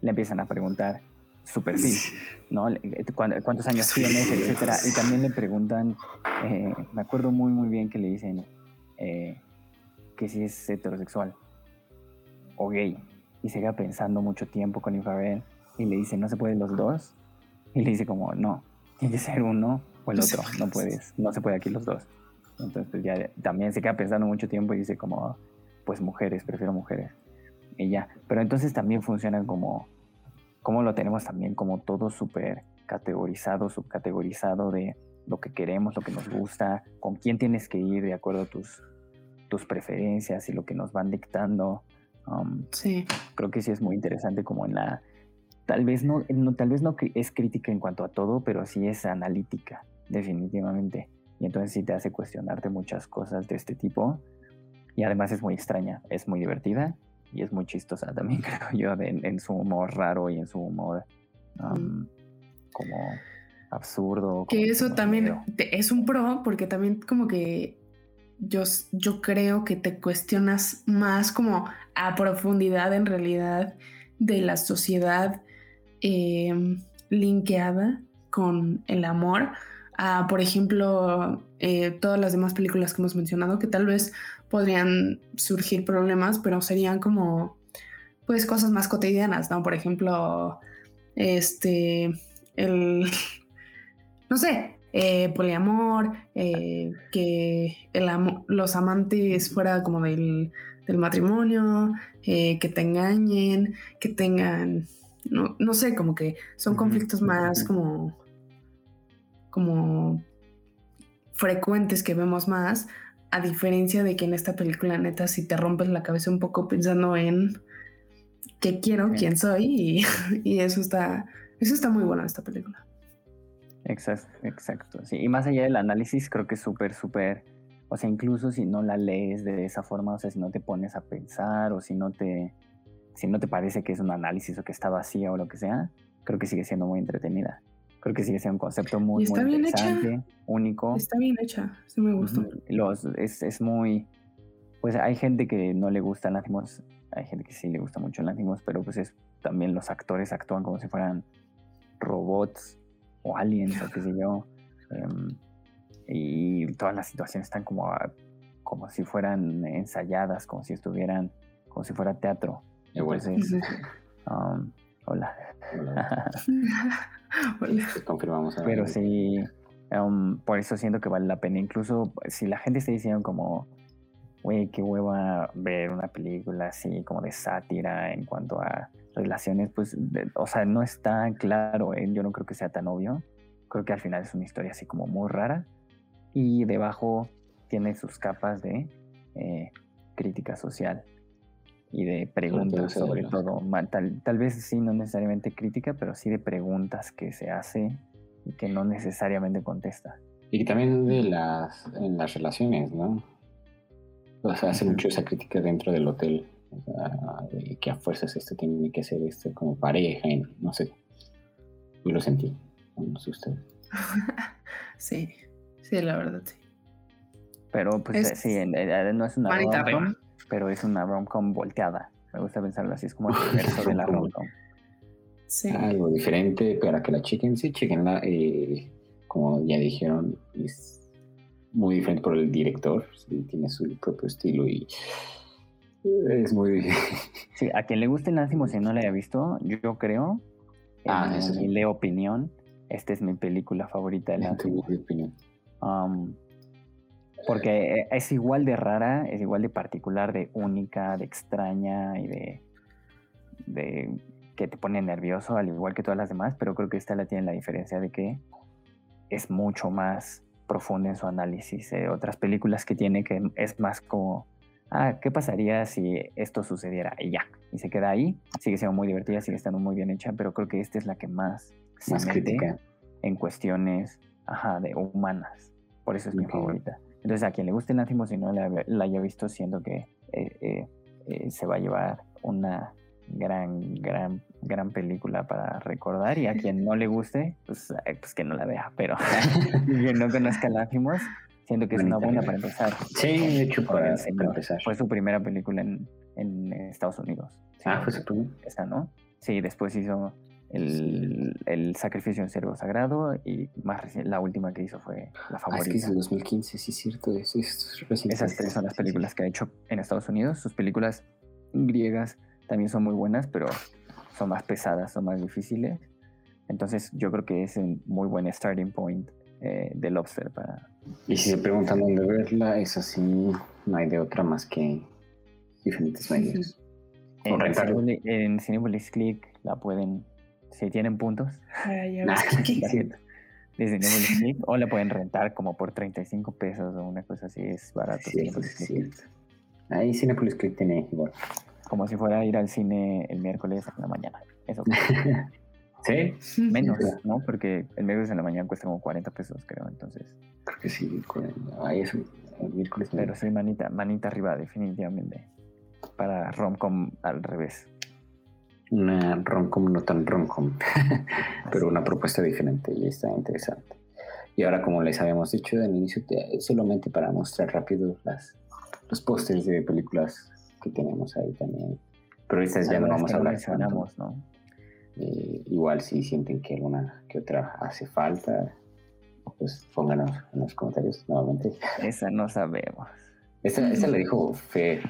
Speaker 3: le empiezan a preguntar su perfil, ¿no? ¿Cuántos años tienes, etcétera? Y también le preguntan, eh, me acuerdo muy, muy bien que le dicen eh, que si es heterosexual o gay. Y se queda pensando mucho tiempo con Infrared y le dice, ¿no se puede los dos? Y le dice como, no, tiene que ser uno o el otro, no puedes, no se puede aquí los dos. Entonces ya también se queda pensando mucho tiempo y dice como, pues mujeres, prefiero mujeres. Y ya, pero entonces también funcionan como cómo lo tenemos también como todo súper categorizado, subcategorizado de lo que queremos, lo que nos gusta, con quién tienes que ir de acuerdo a tus, tus preferencias y lo que nos van dictando. Um,
Speaker 1: sí.
Speaker 3: Creo que sí es muy interesante como en la... Tal vez no, no, tal vez no es crítica en cuanto a todo, pero sí es analítica, definitivamente. Y entonces sí te hace cuestionarte muchas cosas de este tipo. Y además es muy extraña, es muy divertida y es muy chistosa *laughs* también, creo yo, en su humor raro y en su humor um, como absurdo.
Speaker 1: Que eso también es un pro, porque también como que yo, yo creo que te cuestionas más como a profundidad en realidad de la sociedad eh, linkeada con el amor. A, por ejemplo, eh, todas las demás películas que hemos mencionado, que tal vez podrían surgir problemas, pero serían como, pues, cosas más cotidianas, ¿no? Por ejemplo, este, el, *laughs* no sé, eh, poliamor, eh, que el los amantes fuera como del, del matrimonio, que te engañen, que tengan, no, no sé, como que son conflictos más como, como frecuentes que vemos más a diferencia de que en esta película, neta, si te rompes la cabeza un poco pensando en qué quiero, quién soy, *laughs* y, eso está, eso está muy bueno en esta película.
Speaker 3: Exacto, exacto. Sí. Y más allá del análisis, creo que es súper, súper. O sea, incluso si no la lees de esa forma, o sea, si no te pones a pensar, o si no te, si no te parece que es un análisis o que está vacía o lo que sea, creo que sigue siendo muy entretenida. Creo que sigue siendo un concepto muy, muy interesante, único.
Speaker 1: Está bien hecha, sí me gustó.
Speaker 3: Los, es, es, muy. Pues hay gente que no le gusta Lanthimos, hay gente que sí le gusta mucho Lanthimos, pero pues es también los actores actúan como si fueran robots o aliens o qué sé yo. Em, y todas las situaciones están como, como si fueran ensayadas, como si estuvieran, como si fuera teatro. Entonces, um, hola. *laughs*
Speaker 2: Confirmamos.
Speaker 3: Pero sí, um, por eso siento que vale la pena. Incluso si la gente está diciendo como, güey, qué hueva ver una película así como de sátira en cuanto a relaciones, pues, o sea, no está claro, ¿eh? yo no creo que sea tan obvio. Creo que al final es una historia así como muy rara y debajo tiene sus capas de eh, crítica social y de preguntas sobre todo. Tal, tal vez sí, no necesariamente crítica, pero sí de preguntas que se hace y que no necesariamente contesta.
Speaker 2: Y también de las, en las relaciones, ¿no? O sea, hace mucho esa crítica dentro del hotel, o sea, de que a fuerzas esto tiene que ser esto como pareja, y no sé. Yo lo sentí, no sé usted. *laughs*
Speaker 1: sí, sí, la verdad, sí.
Speaker 3: Pero pues sí, no es una pero es una rom-com volteada. Me gusta pensarlo así, es como el *laughs* universo de la rom-com.
Speaker 1: Sí.
Speaker 2: Algo diferente para que la chequen, sí, chequenla. Eh, como ya dijeron, es muy diferente por el director, tiene su propio estilo y es muy... *laughs*
Speaker 3: sí, a quien le guste Nancy si no la haya visto, yo creo, ah, en mi opinión, esta es mi película favorita de Nancy. Um, porque es igual de rara, es igual de particular, de única, de extraña y de, de que te pone nervioso, al igual que todas las demás, pero creo que esta la tiene la diferencia de que es mucho más profunda en su análisis. de otras películas que tiene que es más como, ah, ¿qué pasaría si esto sucediera? Y ya, y se queda ahí. Sigue siendo muy divertida, sigue estando muy bien hecha, pero creo que esta es la que más se mete en cuestiones ajá, de humanas. Por eso es mi favorita. Entonces, a quien le guste el y no la, haya visto, siento que eh, eh, eh, se va a llevar una gran, gran, gran película para recordar. Y a quien no le guste, pues, pues que no la vea. Pero *laughs* quien no conozca Lanthimos, siento que es una buena para empezar.
Speaker 2: Sí, de hecho, para, empezar.
Speaker 3: Fue su primera película en, en Estados Unidos.
Speaker 2: ah, fue su
Speaker 3: Esa, ¿no? Sí, después hizo el, el, Sacrificio en Cervo Sagrado y más recién, la última que hizo fue La Favorita. Ah, es que
Speaker 2: es de 2015, sí, es cierto.
Speaker 3: Esas tres son las películas que ha hecho en Estados Unidos. Sus películas griegas también son muy buenas, pero son más pesadas, son más difíciles. Entonces yo creo que es un muy buen starting point eh, de Lobster para...
Speaker 2: Y si se preguntan dónde verla, es así, no hay de otra más que diferentes medios.
Speaker 3: En, Cinepolis, Click la pueden, si tienen puntos, *laughs* *laughs* o la pueden rentar como por 35 pesos o una cosa así, es barato.
Speaker 2: Ahí Cinepolis Click tiene igual.
Speaker 3: Como si fuera a ir al cine el miércoles en la mañana. Eso. *laughs*
Speaker 2: ¿Sí?
Speaker 3: Menos, ¿no? Porque el miércoles en la mañana cuesta como 40 pesos, creo, entonces.
Speaker 2: Creo que sí, ahí es el miércoles.
Speaker 3: Pero sí, manita, manita arriba, definitivamente. Para romcom al revés.
Speaker 2: Una romcom no tan romcom, *laughs* pero una propuesta diferente y está interesante. Y ahora, como les habíamos dicho al inicio, solamente para mostrar rápido las, los pósters de películas que tenemos ahí también. Pero estas ya no vamos a hablar.
Speaker 3: ¿no?
Speaker 2: Eh, igual si sienten que alguna que otra hace falta, pues pónganos en los comentarios nuevamente.
Speaker 3: Esa no sabemos.
Speaker 2: Esa, esa le dijo Fe.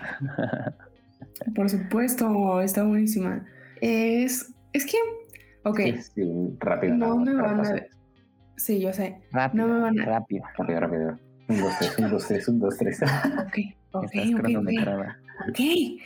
Speaker 2: *laughs*
Speaker 1: Por supuesto, está buenísima. Es, es que, ok.
Speaker 2: rápido.
Speaker 1: No me van a... Sí, yo sé.
Speaker 3: Rápido,
Speaker 1: no me van
Speaker 3: a... rápido.
Speaker 2: Rápido, rápido. Un, dos, tres, un, dos, tres, un, dos, tres.
Speaker 1: Ok, ok, ok. Okay.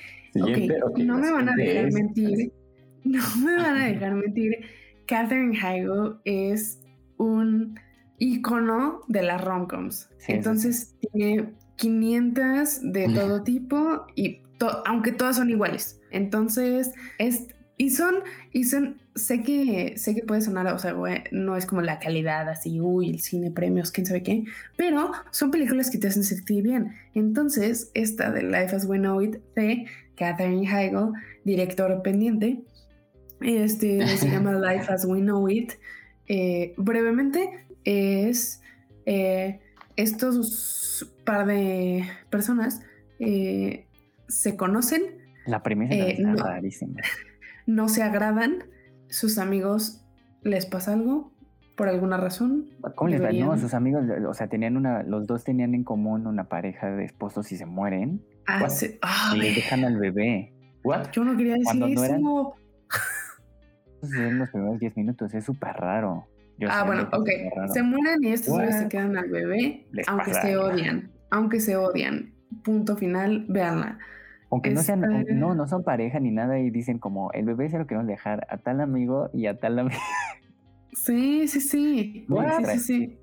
Speaker 1: ok. No me van a dejar mentir *laughs* no me van a dejar mentir, Catherine Heigl es un icono de las romcoms. Entonces tiene 500 de *laughs* todo tipo y aunque todas son iguales. Entonces, es, y son, y son, sé que, sé que puede sonar, o sea, no es como la calidad así, uy, el cine, premios, quién sabe qué, pero son películas que te hacen sentir bien. Entonces, esta de Life as We Know It de Catherine Heigl, director pendiente, este *laughs* se llama Life as We Know It. Eh, brevemente, es eh, estos par de personas eh, se conocen.
Speaker 3: La premisa es no, rarísima.
Speaker 1: No se agradan, sus amigos les pasa algo por alguna razón.
Speaker 3: ¿Cómo les va? No, sus amigos, o sea, tenían una, los dos tenían en común una pareja de esposos y se mueren.
Speaker 1: Ah,
Speaker 3: y les dejan al bebé.
Speaker 1: Yo no quería decir eso
Speaker 3: en los primeros 10 minutos, es súper raro.
Speaker 1: ah, bueno, ok. Se mueren y estos se quedan al bebé, aunque se odian. Aunque se odian. Punto final, véanla.
Speaker 3: Aunque no sean, no, no son pareja ni nada y dicen como el bebé se lo queremos dejar a tal amigo y a tal amigo.
Speaker 1: Sí, sí, sí. Sí, sí, sí.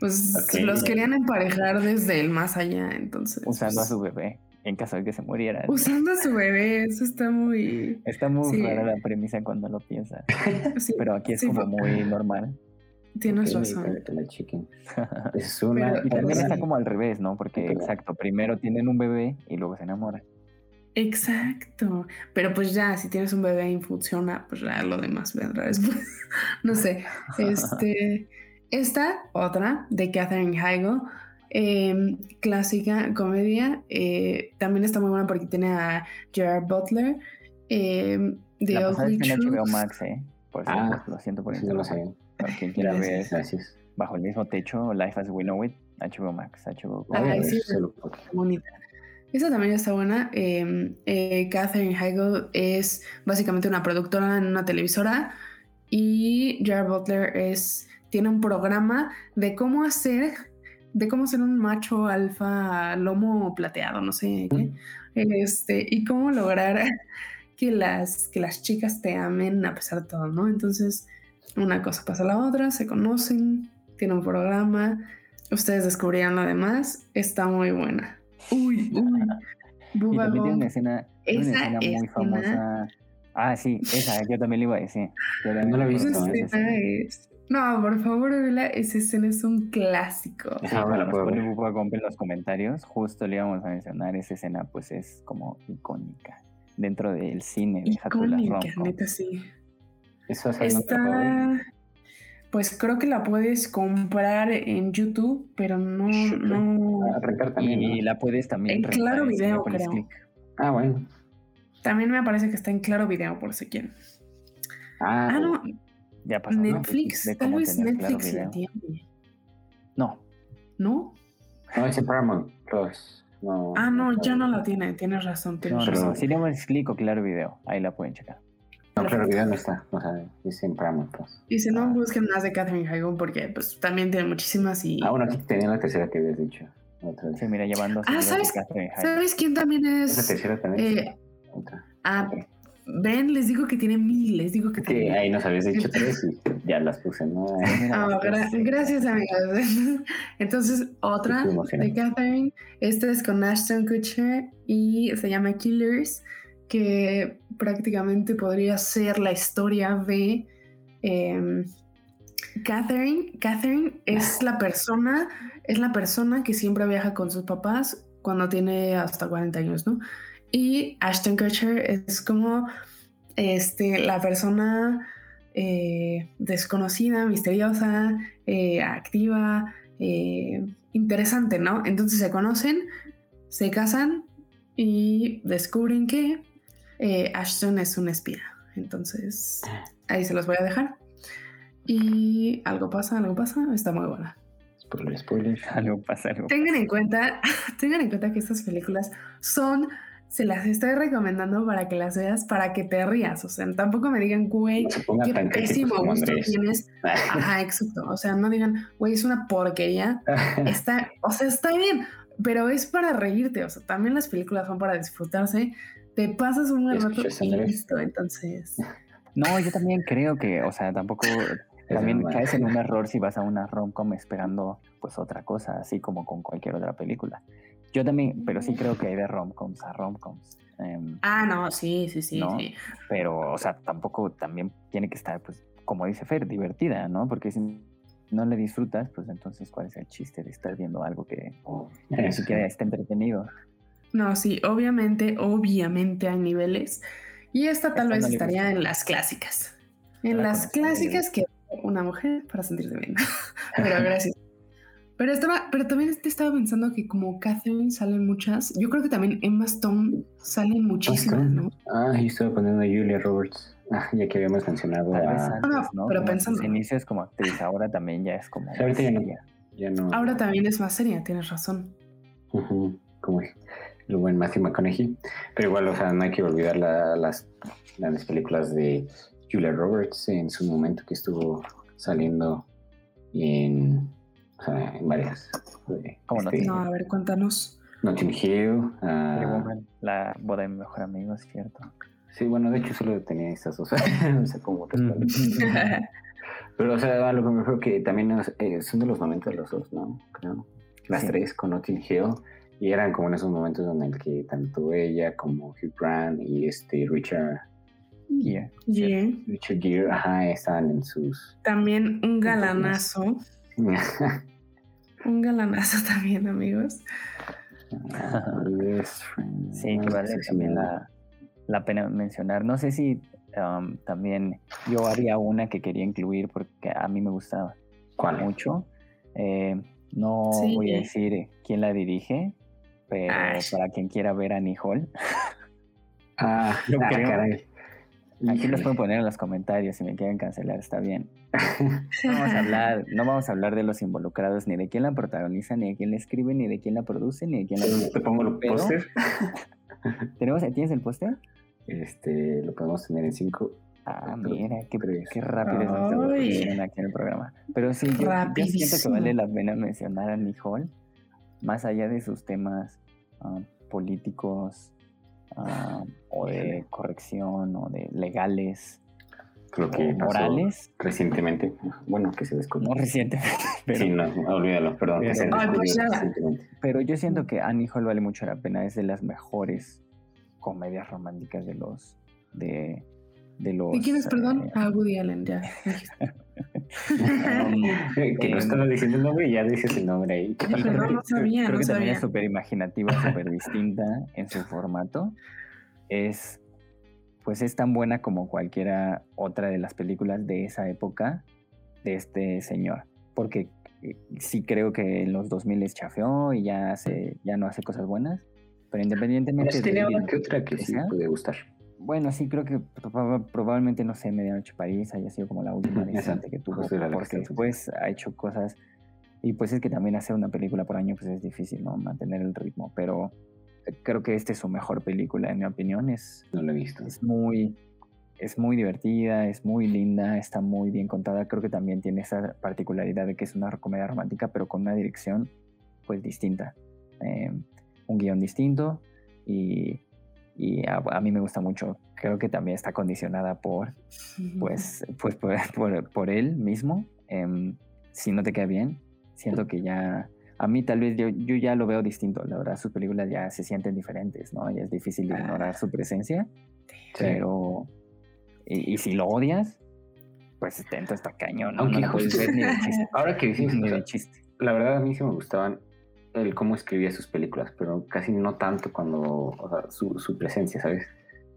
Speaker 1: Pues los querían emparejar desde el más allá, entonces.
Speaker 3: Usando
Speaker 1: a
Speaker 3: su bebé en caso de que se muriera.
Speaker 1: Usando a su bebé, eso está muy...
Speaker 3: Está muy rara la premisa cuando lo piensas. Pero aquí es como muy normal.
Speaker 1: Tienes razón.
Speaker 3: es una... y también está como al revés, ¿no? Porque, exacto, primero tienen un bebé y luego se enamoran.
Speaker 1: Exacto. Pero pues ya, si tienes un bebé y funciona, pues ya lo demás vendrá después. *laughs* no sé. Este... Esta, otra, de Catherine Heigl, Em, clásica comedia. Eh, también está muy buena porque tiene a Gerard Butler. Eh, de
Speaker 3: La pasada en HBO Max, ¿eh? Por ah, lo siento por eso.
Speaker 2: Sí,
Speaker 3: Para quien quiera ver bajo el mismo techo, Life as We Know It, HBO Max, HBO
Speaker 1: Max. sí, bonita. Esa también está buena. Em, eh, Catherine Heigl es básicamente una productora en una televisora y Gerard Butler es, tiene un programa de cómo hacer de cómo ser un macho alfa lomo plateado, no sé qué, este, y cómo lograr que las, que las chicas te amen a pesar de todo, ¿no? Entonces, una cosa pasa a la otra, se conocen, tiene un programa, ustedes descubrirán lo demás, está muy buena. Uy, uy.
Speaker 3: y también tiene una escena, esa una escena muy famosa. Ah, sí, esa, yo también le iba a decir.
Speaker 2: no la he visto. Esa
Speaker 1: escena es no, por favor, Vela, esa escena es un clásico.
Speaker 3: Ah, bueno, pone en los comentarios, justo le íbamos a mencionar, esa escena pues es como icónica dentro del cine.
Speaker 1: Icónica, neta sí. Eso es Está... Pues creo que la puedes comprar en YouTube, pero no... no...
Speaker 3: y, la puedes también...
Speaker 1: En Claro Video, creo.
Speaker 2: Ah, bueno.
Speaker 1: También me parece que está en Claro Video, por si quieren.
Speaker 2: Ah,
Speaker 1: Ah, no.
Speaker 3: Ya pasó. ¿no?
Speaker 1: Netflix.
Speaker 3: De
Speaker 1: Tal vez
Speaker 3: tener Claro
Speaker 1: Netflix la tiene.
Speaker 3: No,
Speaker 1: ¿No?
Speaker 2: no, es en Paramount Plus. No,
Speaker 1: Ah, no, ya no la tiene. Tienes razón,
Speaker 3: no,
Speaker 1: tienes
Speaker 3: no,
Speaker 1: razón.
Speaker 3: no. Si le damos clic o Claro Video, ahí la pueden checar.
Speaker 2: No, claro, video no está. O sea, es en Paramount Plus.
Speaker 1: Y si no,
Speaker 3: Ah.
Speaker 1: busquen más de Catherine Hagel porque pues también tiene muchísimas y...
Speaker 2: Ah, bueno, aquí tenía la tercera que habías dicho. Otra vez.
Speaker 3: Sí, mira, llevando.
Speaker 1: Ah, ¿sabes? ¿Sabes quién también
Speaker 2: Esa
Speaker 1: es?
Speaker 2: tercera también.
Speaker 1: Eh,
Speaker 2: Otra.
Speaker 1: ah, ven, les digo que tiene mil, les digo que tiene
Speaker 2: ahí nos habías dicho tres y ya las puse, ¿no?
Speaker 1: Ah, gra- gracias, amigas. *laughs* Entonces, otra de Catherine. Esta es con Ashton Kutcher y se llama Killers, que prácticamente podría ser la historia de em, Catherine. Catherine es la persona, es la persona que siempre viaja con sus papás cuando tiene hasta 40 años, ¿no? Y Ashton Kutcher es como este, la persona eh, desconocida, misteriosa, eh, activa, eh, interesante, ¿no? Entonces se conocen, se casan y descubren que eh, Ashton es un espía. Entonces ahí se los voy a dejar. Y algo pasa, algo pasa, está muy buena.
Speaker 2: Spoiler, spoiler. *laughs*
Speaker 3: Algo pasa, algo
Speaker 1: Tengan en cuenta, *laughs* tengan en cuenta que estas películas son, se las estoy recomendando para que las veas, para que te rías. O sea, tampoco me digan, güey,
Speaker 2: No
Speaker 1: qué pésimo gusto tienes. *laughs* Ajá, exacto. O sea, no digan, güey, es una porquería. Está, o sea, está bien, pero es para reírte. O sea, también las películas son para disfrutarse. Te pasas un rato
Speaker 2: ¿Escuchas,
Speaker 1: y listo. Entonces, *laughs*
Speaker 3: No, yo también creo que, o sea, tampoco *laughs* también caes en un *laughs* error si vas a una rom-com esperando pues otra cosa, así como con cualquier otra película. Yo también, pero sí creo que hay de rom-coms a rom-coms. em,
Speaker 1: ah, no, sí, sí, sí,
Speaker 3: No.
Speaker 1: sí.
Speaker 3: pero, o sea, tampoco también tiene que estar, pues, como dice Fer, divertida, ¿no? Porque si no le disfrutas, pues entonces, ¿cuál es el chiste de estar viendo algo que ni siquiera está entretenido?
Speaker 1: No, sí, obviamente, obviamente hay niveles. Y esta tal vez estaría en las clásicas. En
Speaker 3: La
Speaker 1: las clásicas que una mujer para sentirse bien. *laughs* pero gracias. Pero estaba, pero también te estaba pensando que como Catherine salen muchas, yo creo que también Emma Stone salen muchísimas, ¿no?
Speaker 2: Ah, yo estaba poniendo a Julia Roberts. Ah, ya que habíamos mencionado a...
Speaker 3: antes,
Speaker 1: no,
Speaker 3: ¿no?
Speaker 1: pero
Speaker 3: Como
Speaker 1: pensando-
Speaker 3: inicios como actriz, ahora también ya es como...
Speaker 2: Ahorita ya. Ya no.
Speaker 1: Ahora también es más seria, tienes razón.
Speaker 2: Ujú, como el buen Matthew McConaughey. Pero igual, o sea, no hay que olvidar la- las grandes películas de Julia Roberts en su momento que estuvo saliendo en, o sea, en varias. de,
Speaker 3: ¿Cómo no?
Speaker 2: este,
Speaker 1: No, a ver, cuéntanos.
Speaker 2: Notting Hill.
Speaker 3: Woman, la boda de mi mejor amigo, es cierto.
Speaker 2: sí, bueno, de hecho solo tenía estas dos. *laughs* o sea, como otras. Pero, o sea, a lo que me refiero que también es- eh, son de los momentos los dos, ¿no? Creo. Las
Speaker 3: Sí.
Speaker 2: tres con Notting Hill. Y eran como en esos momentos en el que tanto ella como Hugh Grant y este Richard,
Speaker 3: Yeah.
Speaker 1: Sí.
Speaker 2: Richard Gere, ajá, estaban en sus...
Speaker 1: También un galanazo. Un galanazo *laughs* también, amigos.
Speaker 3: Sí, que vale también la, la pena mencionar. No sé si um, también yo haría una que quería incluir porque a mí me gusta
Speaker 2: ¿Cuál?
Speaker 3: mucho. Eh, no
Speaker 1: Sí.
Speaker 3: voy a decir quién la dirige, pero
Speaker 1: Ay.
Speaker 3: para quien quiera ver a Hall, *laughs*
Speaker 2: Ah, *laughs*
Speaker 3: Yo
Speaker 2: ah,
Speaker 3: creo.
Speaker 2: caray.
Speaker 3: aquí los pueden poner en los comentarios si me quieren cancelar, está bien. *laughs* No vamos a hablar, no vamos a hablar de los involucrados, ni de quién la protagoniza, ni de quién la escribe, ni de quién la produce, ni de quién la
Speaker 2: Te pongo el
Speaker 3: Pero-
Speaker 2: póster.
Speaker 3: ¿Tenemos, ¿Tienes el póster?
Speaker 2: Este, lo podemos tener en cinco.
Speaker 3: Ah,
Speaker 2: Pero,
Speaker 3: mira, qué, rápido es nuestra aquí en el programa. Pero sí, yo, yo siento que vale la pena mencionar a Nicole, más allá de sus temas ah, políticos ah, o de corrección o de legales
Speaker 2: Lo que pasó
Speaker 3: morales,
Speaker 2: recientemente. Bueno, que se descubrió.
Speaker 3: no recientemente, *laughs* pero,
Speaker 2: sí, no, olvídalo, perdón. Que se
Speaker 1: pues
Speaker 3: pero yo siento que Annie Hall vale mucho la pena, es de las mejores comedias románticas de los de, de los
Speaker 1: ¿De quién es, perdón?
Speaker 3: eh,
Speaker 1: Ah, Woody Allen, ya. *laughs*
Speaker 3: um, *laughs*
Speaker 2: que no
Speaker 3: em,
Speaker 2: estaba diciendo el nombre y ya dices el nombre ahí. ¿Qué
Speaker 1: Ay,
Speaker 2: pasó?
Speaker 1: perdón, no sabía,
Speaker 3: creo
Speaker 1: no
Speaker 3: que también es
Speaker 1: sabía.
Speaker 3: súper imaginativa, súper distinta en su formato. Es, pues es tan buena como cualquiera otra de las películas de esa época de este señor. Porque eh, sí creo que en los 2000 es chafeó y ya, hace, ya no hace cosas buenas. Pero independientemente
Speaker 2: de... ¿Qué otra que sí puede gustar?
Speaker 3: Bueno, sí, creo que probablemente, no sé, Medianoche París haya sido como la última *laughs* decente que tuvo, porque después ha hecho cosas, y pues es que también hacer una película por año pues es difícil, ¿no? Mantener el ritmo, pero creo que esta es su mejor película, en mi opinión, es...
Speaker 2: No lo he visto.
Speaker 3: Es muy, es muy divertida, es muy linda, está muy bien contada, creo que también tiene esa particularidad de que es una comedia romántica, pero con una dirección pues distinta, eh, un guion distinto y y a, mí me gusta mucho. Creo que también está condicionada por, pues, pues *laughs* por, por, él mismo. Em, si no te queda bien, siento que ya, a mí tal vez yo, yo ya lo veo distinto. La verdad, sus películas ya se sienten diferentes, ¿no? Ya es difícil ignorar su presencia. Pero, y, si lo odias, pues dentro está cañón, ¿no? no puedes ver ni de chiste.
Speaker 2: Ahora que dices *laughs* ni de chiste. La verdad, a mí sí me gustaban el cómo escribía sus películas, pero casi no tanto cuando, o sea, su, su presencia, ¿sabes?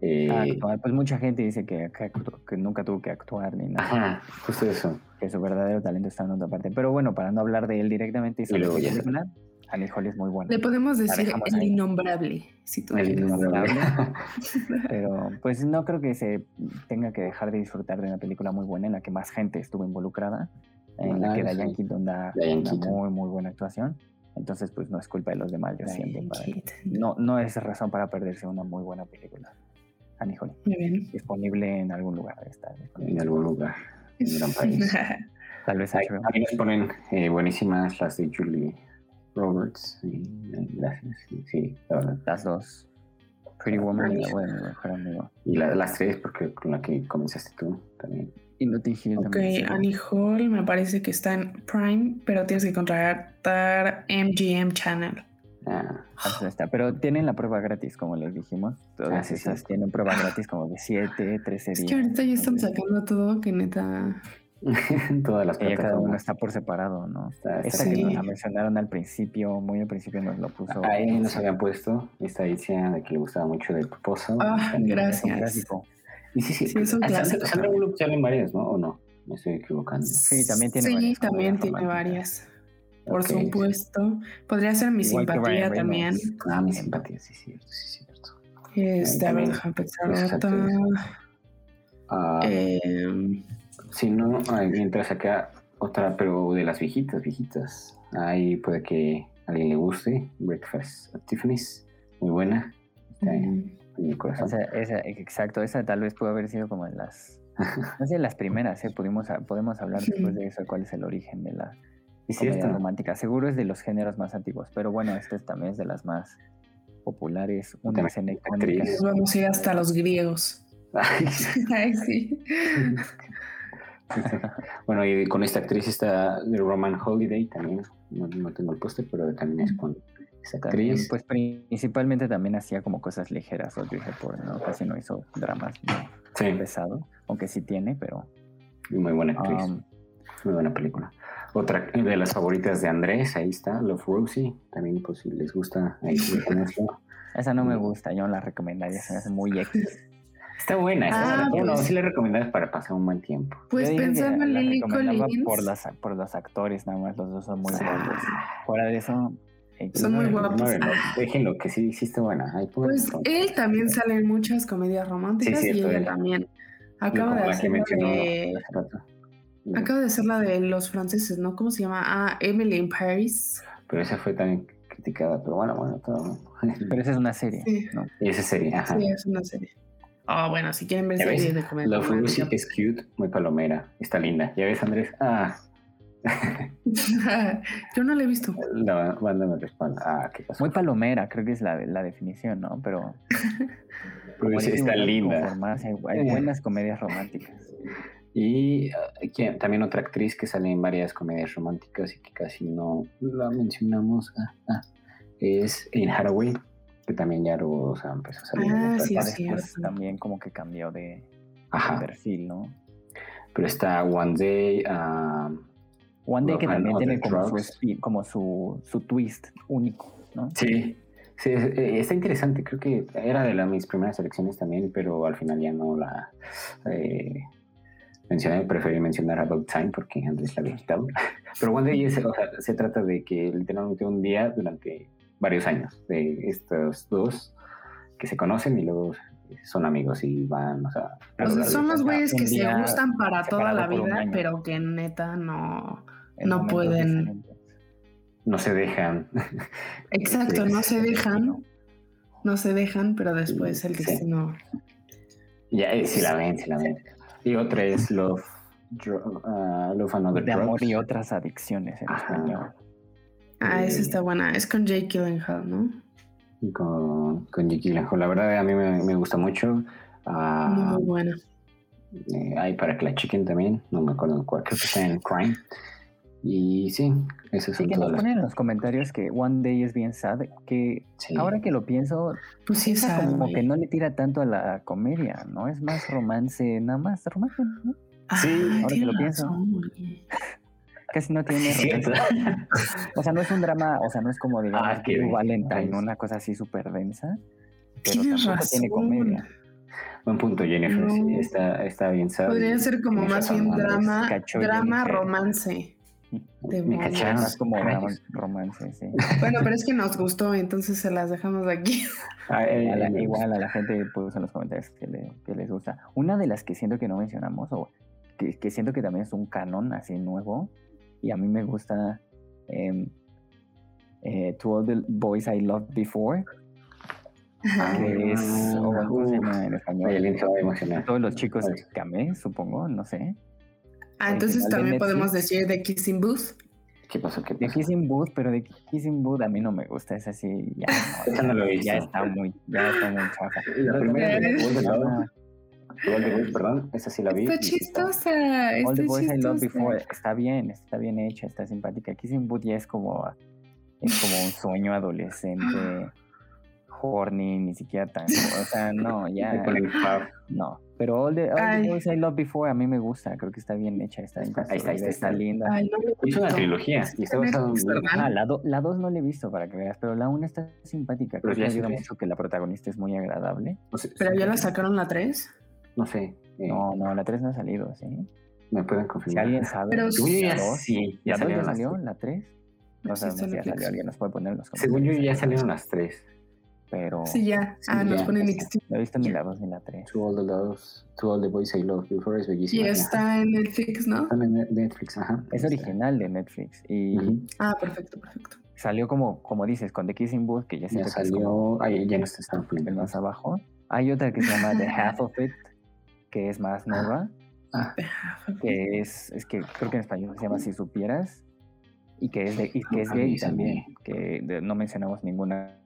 Speaker 3: Eh, pues mucha gente dice que, que, nunca tuvo que actuar ni nada.
Speaker 2: Ajá, justo eso.
Speaker 3: Que su verdadero talento está en otra parte. Pero bueno, para no hablar de él directamente y sobre la película, Annie Hall es muy buena.
Speaker 1: Le podemos decir el innombrable, si tú
Speaker 3: El innombrable. *laughs* Pero pues no creo que se tenga que dejar de disfrutar de una película muy buena en la que más gente estuvo involucrada, en la que Diane Keaton da una muy, muy buena actuación. Entonces, pues no es culpa de los demás, yo siento. no, no es razón para perderse una muy buena película. Annie Disponible en algún lugar. Está
Speaker 2: en algún lugar. En gran país. *laughs*
Speaker 3: Tal vez
Speaker 2: Ahí, nos ponen eh, buenísimas las de Julie Roberts. gracias. Sí, la verdad.
Speaker 3: Las dos. Pretty Woman y
Speaker 2: bueno, Y las tres, porque con la que comenzaste tú también.
Speaker 3: Y Notting Hill
Speaker 1: Ok, Annie Hall me parece que está en Prime, pero tienes que contratar MGM Channel.
Speaker 3: Ah, está. Pero tienen la prueba gratis, como les dijimos. Todas ah, esas tienen prueba gratis como de 7, 13 días.
Speaker 1: Es que ahorita ya están sacando todo que neta. *laughs*
Speaker 2: Todas las
Speaker 3: plataformas. cada uno está por separado, ¿no? Esta que nos la mencionaron al principio, muy al principio nos lo puso.
Speaker 2: Ahí nos habían puesto esta edición de que le gustaba mucho de Pozo.
Speaker 1: Ah, gracias.
Speaker 2: Y sí, sí, sí es un clásico. Sandra Bullock sale varias, ¿no? ¿O no? Me estoy equivocando.
Speaker 3: Sí, también tiene
Speaker 1: sí,
Speaker 3: varias.
Speaker 1: Sí, también tiene varias. Por supuesto. Podría ser mi simpatía también.
Speaker 2: Ah, mi simpatía, sí, cierto, sí, cierto.
Speaker 1: Este, a ver, déjame pensar otra.
Speaker 2: Ah, eh, si no, mientras acá otra, pero de las viejitas, viejitas. Ahí puede que a alguien le guste. Breakfast at Tiffany's, muy buena. Está corazón.
Speaker 3: esa, exacto, esa tal vez pudo haber sido como en las, no sé, las primeras, ¿eh? Pudimos, podemos hablar después de eso, cuál es el origen de la comedia romántica. Seguro es de los géneros más antiguos, pero bueno, este también es de las más populares, una escena icónica.
Speaker 1: Vamos a ir hasta los griegos. Ay, *laughs* sí.
Speaker 2: bueno, y con esta actriz está Roman Holiday también, no, no tengo el póster, pero también es con actriz.
Speaker 3: pues principalmente también hacía como cosas ligeras Audrey Hepburn, ¿no? Casi no hizo dramas muy pesado, aunque sí tiene, pero...
Speaker 2: Muy buena actriz. Um, muy buena película. Otra de las favoritas de Andrés, ahí está, Love Rosie. También, pues, si les gusta, ahí *laughs*
Speaker 3: Esa no me gusta, yo la recomendaría, se me hace muy X.
Speaker 2: Está buena, ah, pues, sí le recomendas para pasar un buen tiempo.
Speaker 1: Pues pensando en Lily Collins.
Speaker 3: Por, las, por los actores, nada más, los dos son muy buenos. Fuera de eso,
Speaker 1: son muy guapos.
Speaker 2: déjenlo, que sí, sí está buena.
Speaker 1: pues él también sale en muchas comedias románticas y ella también. Acaba de hacer la de... Acaba de hacer la de los franceses, ¿no? ¿Cómo se llama? Ah, Emily in Paris.
Speaker 2: Pero esa fue también criticada, pero bueno, bueno, todo.
Speaker 3: Pero esa es una serie, sí. ¿no?
Speaker 2: Esa serie, ajá.
Speaker 1: Sí, es una serie. Ah, bueno, si quieren ver series de comedia.
Speaker 2: La Furusi es cute, muy palomera, está linda. ¿Ya ves, Andrés? Ah, *laughs*
Speaker 1: Yo no la he visto.
Speaker 2: La banda me respalda. Ah, ¿qué
Speaker 3: Muy palomera, creo que es la, la definición, ¿no? Pero. *laughs*
Speaker 2: está linda.
Speaker 3: Hay, buenas comedias románticas.
Speaker 2: Y uh, también otra actriz que sale en varias comedias románticas y que casi no la mencionamos ah, ah, es en Haraway, que también ya o sea, empezó a salir.
Speaker 1: Ah,
Speaker 3: sí, después también como que cambió de, perfil, ¿no?
Speaker 2: Pero está One Day,
Speaker 3: One Day que también tiene como, su, su, twist único, ¿no?
Speaker 2: Sí, sí, eh, está interesante. Creo que era de las mis primeras elecciones también, pero al final ya no la eh, mencioné. Preferí mencionar About Time porque antes la había quitado. *laughs* Pero One Day o sea, se trata de que literalmente un día durante varios años de estos dos que se conocen y luego son amigos y van, o sea...
Speaker 1: son los güeyes que se gustan para toda la vida, pero que neta no, no pueden...
Speaker 2: No se dejan. *laughs*
Speaker 1: Exacto, no se dejan. No se dejan, pero después el destino...
Speaker 2: Ya, eh, sí la ven, sí la ven. Y otra es Love, uh, Love Another
Speaker 3: De amor y otras adicciones en español.
Speaker 1: Ah, esa está buena. Es con Jake Gyllenhaal, ¿no?
Speaker 2: Con, con Jake Gyllenhaal. La verdad, a mí me, gusta mucho.
Speaker 1: Uh, Muy buena.
Speaker 2: Eh, hay para que la chequen también. No me acuerdo cuál. Creo que está en Crime. Y sí, eso es
Speaker 3: sí, que nos ponen en los comentarios que One Day es bien sad, que ahora que lo pienso,
Speaker 1: pues sí, es
Speaker 3: como que no le tira tanto a la comedia, ¿no? Es más romance, nada más romance, ¿no?
Speaker 1: Sí,
Speaker 3: ahora que lo pienso. Casi no tiene *laughs* O sea, no es un drama, o sea, no es como digamos ah, que Valentine, una cosa así súper densa. Pero tampoco tiene comedia.
Speaker 2: Buen punto, Jennifer. Sí, está, está bien sad.
Speaker 1: Podría ser como más bien drama, drama romance.
Speaker 3: Me cacharon. Más como romance, sí.
Speaker 1: Bueno, pero es que nos gustó, entonces se las dejamos aquí.
Speaker 3: Ah, eh, igual a la gente puso en los comentarios que, les gusta. Una de las que siento que no mencionamos, o que, siento que también es un canon así nuevo, y a mí me gusta em, eh, To All the Boys I Loved Before, que es, o ¿cómo se llama en español? Todos los chicos que amé, supongo, no sé.
Speaker 1: Ah, entonces también podemos decir de Kissing Booth.
Speaker 2: ¿Qué pasó? ¿Qué
Speaker 3: De Kissing Booth, pero de Kissing Booth a mí no me gusta, es así, ya, *laughs*
Speaker 2: no, no lo he
Speaker 3: ya está muy, ya está muy chafa.
Speaker 2: La primera de All the Boys, perdón, esa sí la vi.
Speaker 1: Está chistosa.
Speaker 3: All the Boys I Love Before está bien, está bien hecha, está simpática. Kissing Booth ya es como, es como un sueño adolescente horny, ni siquiera tan. O sea, no, ya. *laughs* no. Pero All the, Boys I Love Before a mí me gusta, creo que está bien hecha, está, está, está, está linda.
Speaker 2: es una trilogía. Y está
Speaker 3: ah, la 2 la no la he visto para que veas, pero la 1 está simpática. Creo que ayuda mucho que la protagonista es muy agradable.
Speaker 1: ¿Pero ya la sacaron la 3?
Speaker 2: No sé.
Speaker 3: Eh. No, no, la 3 no ha salido, ¿sí?
Speaker 2: Me pueden confirmar.
Speaker 3: Si alguien sabe.
Speaker 1: Pero
Speaker 2: ya, sí,
Speaker 3: ya, salió, salió la 3. No sé si ya salió, alguien nos puede poner en los
Speaker 2: comentarios. Según yo ya salieron las 3
Speaker 3: pero...
Speaker 1: Sí, ya. Ah, nos ponen
Speaker 3: No he visto ni la 2 ni la 3.
Speaker 2: To All the Loves, To All the Boys I Love Before es bellísima.
Speaker 1: Y está en Netflix, ¿no?
Speaker 2: Está en Netflix, ajá.
Speaker 3: Es original de Netflix. Y
Speaker 1: Ah, perfecto, perfecto.
Speaker 3: Salió como, como dices, con The Kissing Booth, que ya,
Speaker 2: ya salió... ahí ya no está poniendo.
Speaker 3: Más abajo. Hay otra que se llama The Half of It, que es más nueva.
Speaker 2: Ah.
Speaker 3: Que es, es que creo que en español se llama Si Supieras. Y que es, de, y que es gay también. Que no mencionamos ninguna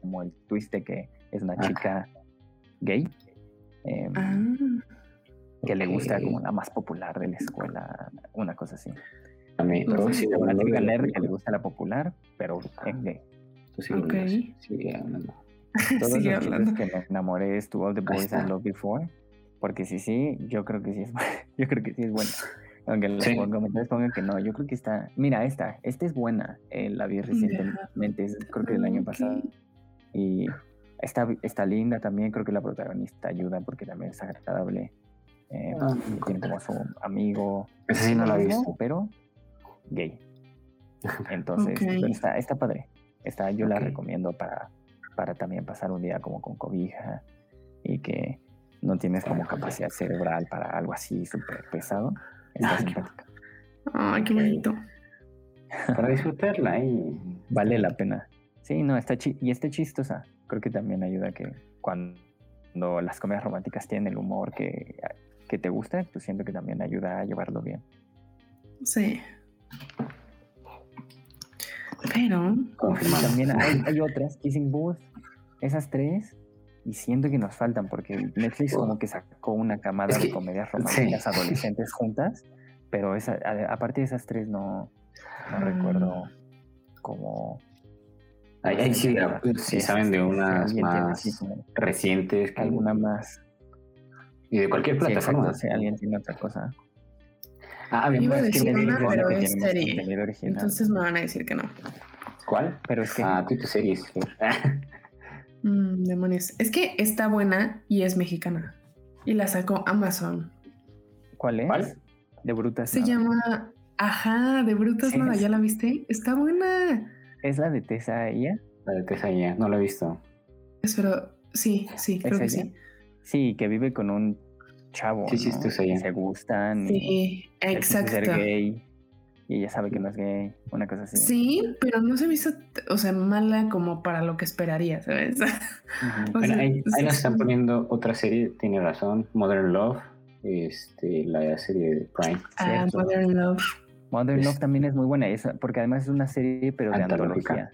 Speaker 3: como el twist de que es una chica gay. Em, ah, que le gusta como la más popular de la escuela, una cosa así.
Speaker 2: A mí, pero sí,
Speaker 3: una chica nerd que le gusta la popular, pero es gay.
Speaker 2: Sí, sigue hablando.
Speaker 3: Todos *laughs* sigue los hablando. que me enamoré es To All the Boys I Loved Before. Porque sí, sí, yo creo que sí es *laughs* yo creo que sí es buena. Aunque los comentarios pongan que no, yo creo que está. Mira, esta, esta es buena. Eh, la vi recientemente, creo que del año pasado. Y está, está linda también, creo que la protagonista ayuda porque también es agradable. Eh, ah, tiene como su amigo.
Speaker 2: sí no la he visto.
Speaker 3: Pero gay. *laughs* Entonces, está, está padre. Está, yo la recomiendo para, para también pasar un día como con cobija y que no tienes como capacidad cerebral para algo así súper pesado. Está simpática.
Speaker 1: Ay, qué bonito.
Speaker 2: Para disfrutarla y
Speaker 3: vale la pena. Sí, no, está y está chistosa. Creo que también ayuda que cuando las comedias románticas tienen el humor que, que te gusta, pues siento que también ayuda a llevarlo bien.
Speaker 1: Sí. Pero.
Speaker 3: También hay, hay, otras, Kissing Booth, esas tres, y siento que nos faltan, porque Netflix como que sacó una camada de comedias románticas adolescentes juntas, pero esa, aparte de esas tres no, no recuerdo mm. como
Speaker 2: Ahí, sí, sí, saben de unas más recientes.
Speaker 3: Que alguna más.
Speaker 2: Y de cualquier plataforma.
Speaker 3: si alguien tiene otra cosa.
Speaker 1: Ah, bien, Iba a decir una, pero es serie. Entonces me van a decir que no.
Speaker 2: ¿Cuál?
Speaker 3: Pero es que...
Speaker 2: Ah, tú series. *laughs*
Speaker 1: mm, demonios. Es que está buena y es mexicana. Y la sacó Amazon.
Speaker 3: ¿Cuál es?
Speaker 2: ¿Cuál?
Speaker 3: De Brutas.
Speaker 1: Se llama... Ajá, de Brutas nada, ¿ya la viste? Está buena.
Speaker 3: ¿Es la de Tessa ella?
Speaker 2: La de Tessa ella, no la he visto.
Speaker 1: Pero sí, sí, creo que sí.
Speaker 3: Sí, que vive con un chavo. Sí, sí, ¿no? Se gustan.
Speaker 1: Sí, exacto. Ser
Speaker 3: gay y ella sabe que no es gay, una cosa así.
Speaker 1: Sí, pero no se me hizo, o sea, mala como para lo que esperaría, ¿sabes? *laughs*
Speaker 2: ahí, nos están poniendo otra serie, tiene razón, Modern Love, este, la serie de Prime.
Speaker 1: Ah, Modern Love.
Speaker 3: Modern Love también es muy buena, porque además es una serie, pero de antología.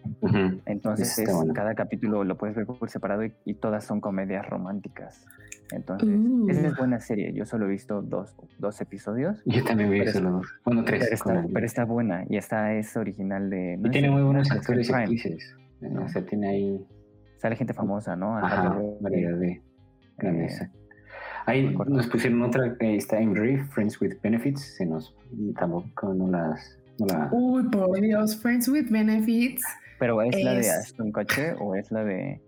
Speaker 3: Entonces, cada capítulo lo puedes ver por separado y, todas son comedias románticas. Entonces, esa es uh. buena serie. Yo solo he visto dos, dos episodios.
Speaker 2: Yo también vi solo dos. Bueno, tres.
Speaker 3: Pero está, buena y esta es original de.
Speaker 2: y tiene muy buenos actores y actrices. O sea, tiene ahí.
Speaker 3: Sale gente famosa, ¿no?
Speaker 2: Ajá, variedad de grandeza. Eh, Ahí nos pusieron otra que está en Brief, Friends with Benefits. Se nos tampoco no las. No la...
Speaker 1: Uy, por Dios, Friends with Benefits.
Speaker 3: ¿Pero es, la de Aston Kutcher o es la de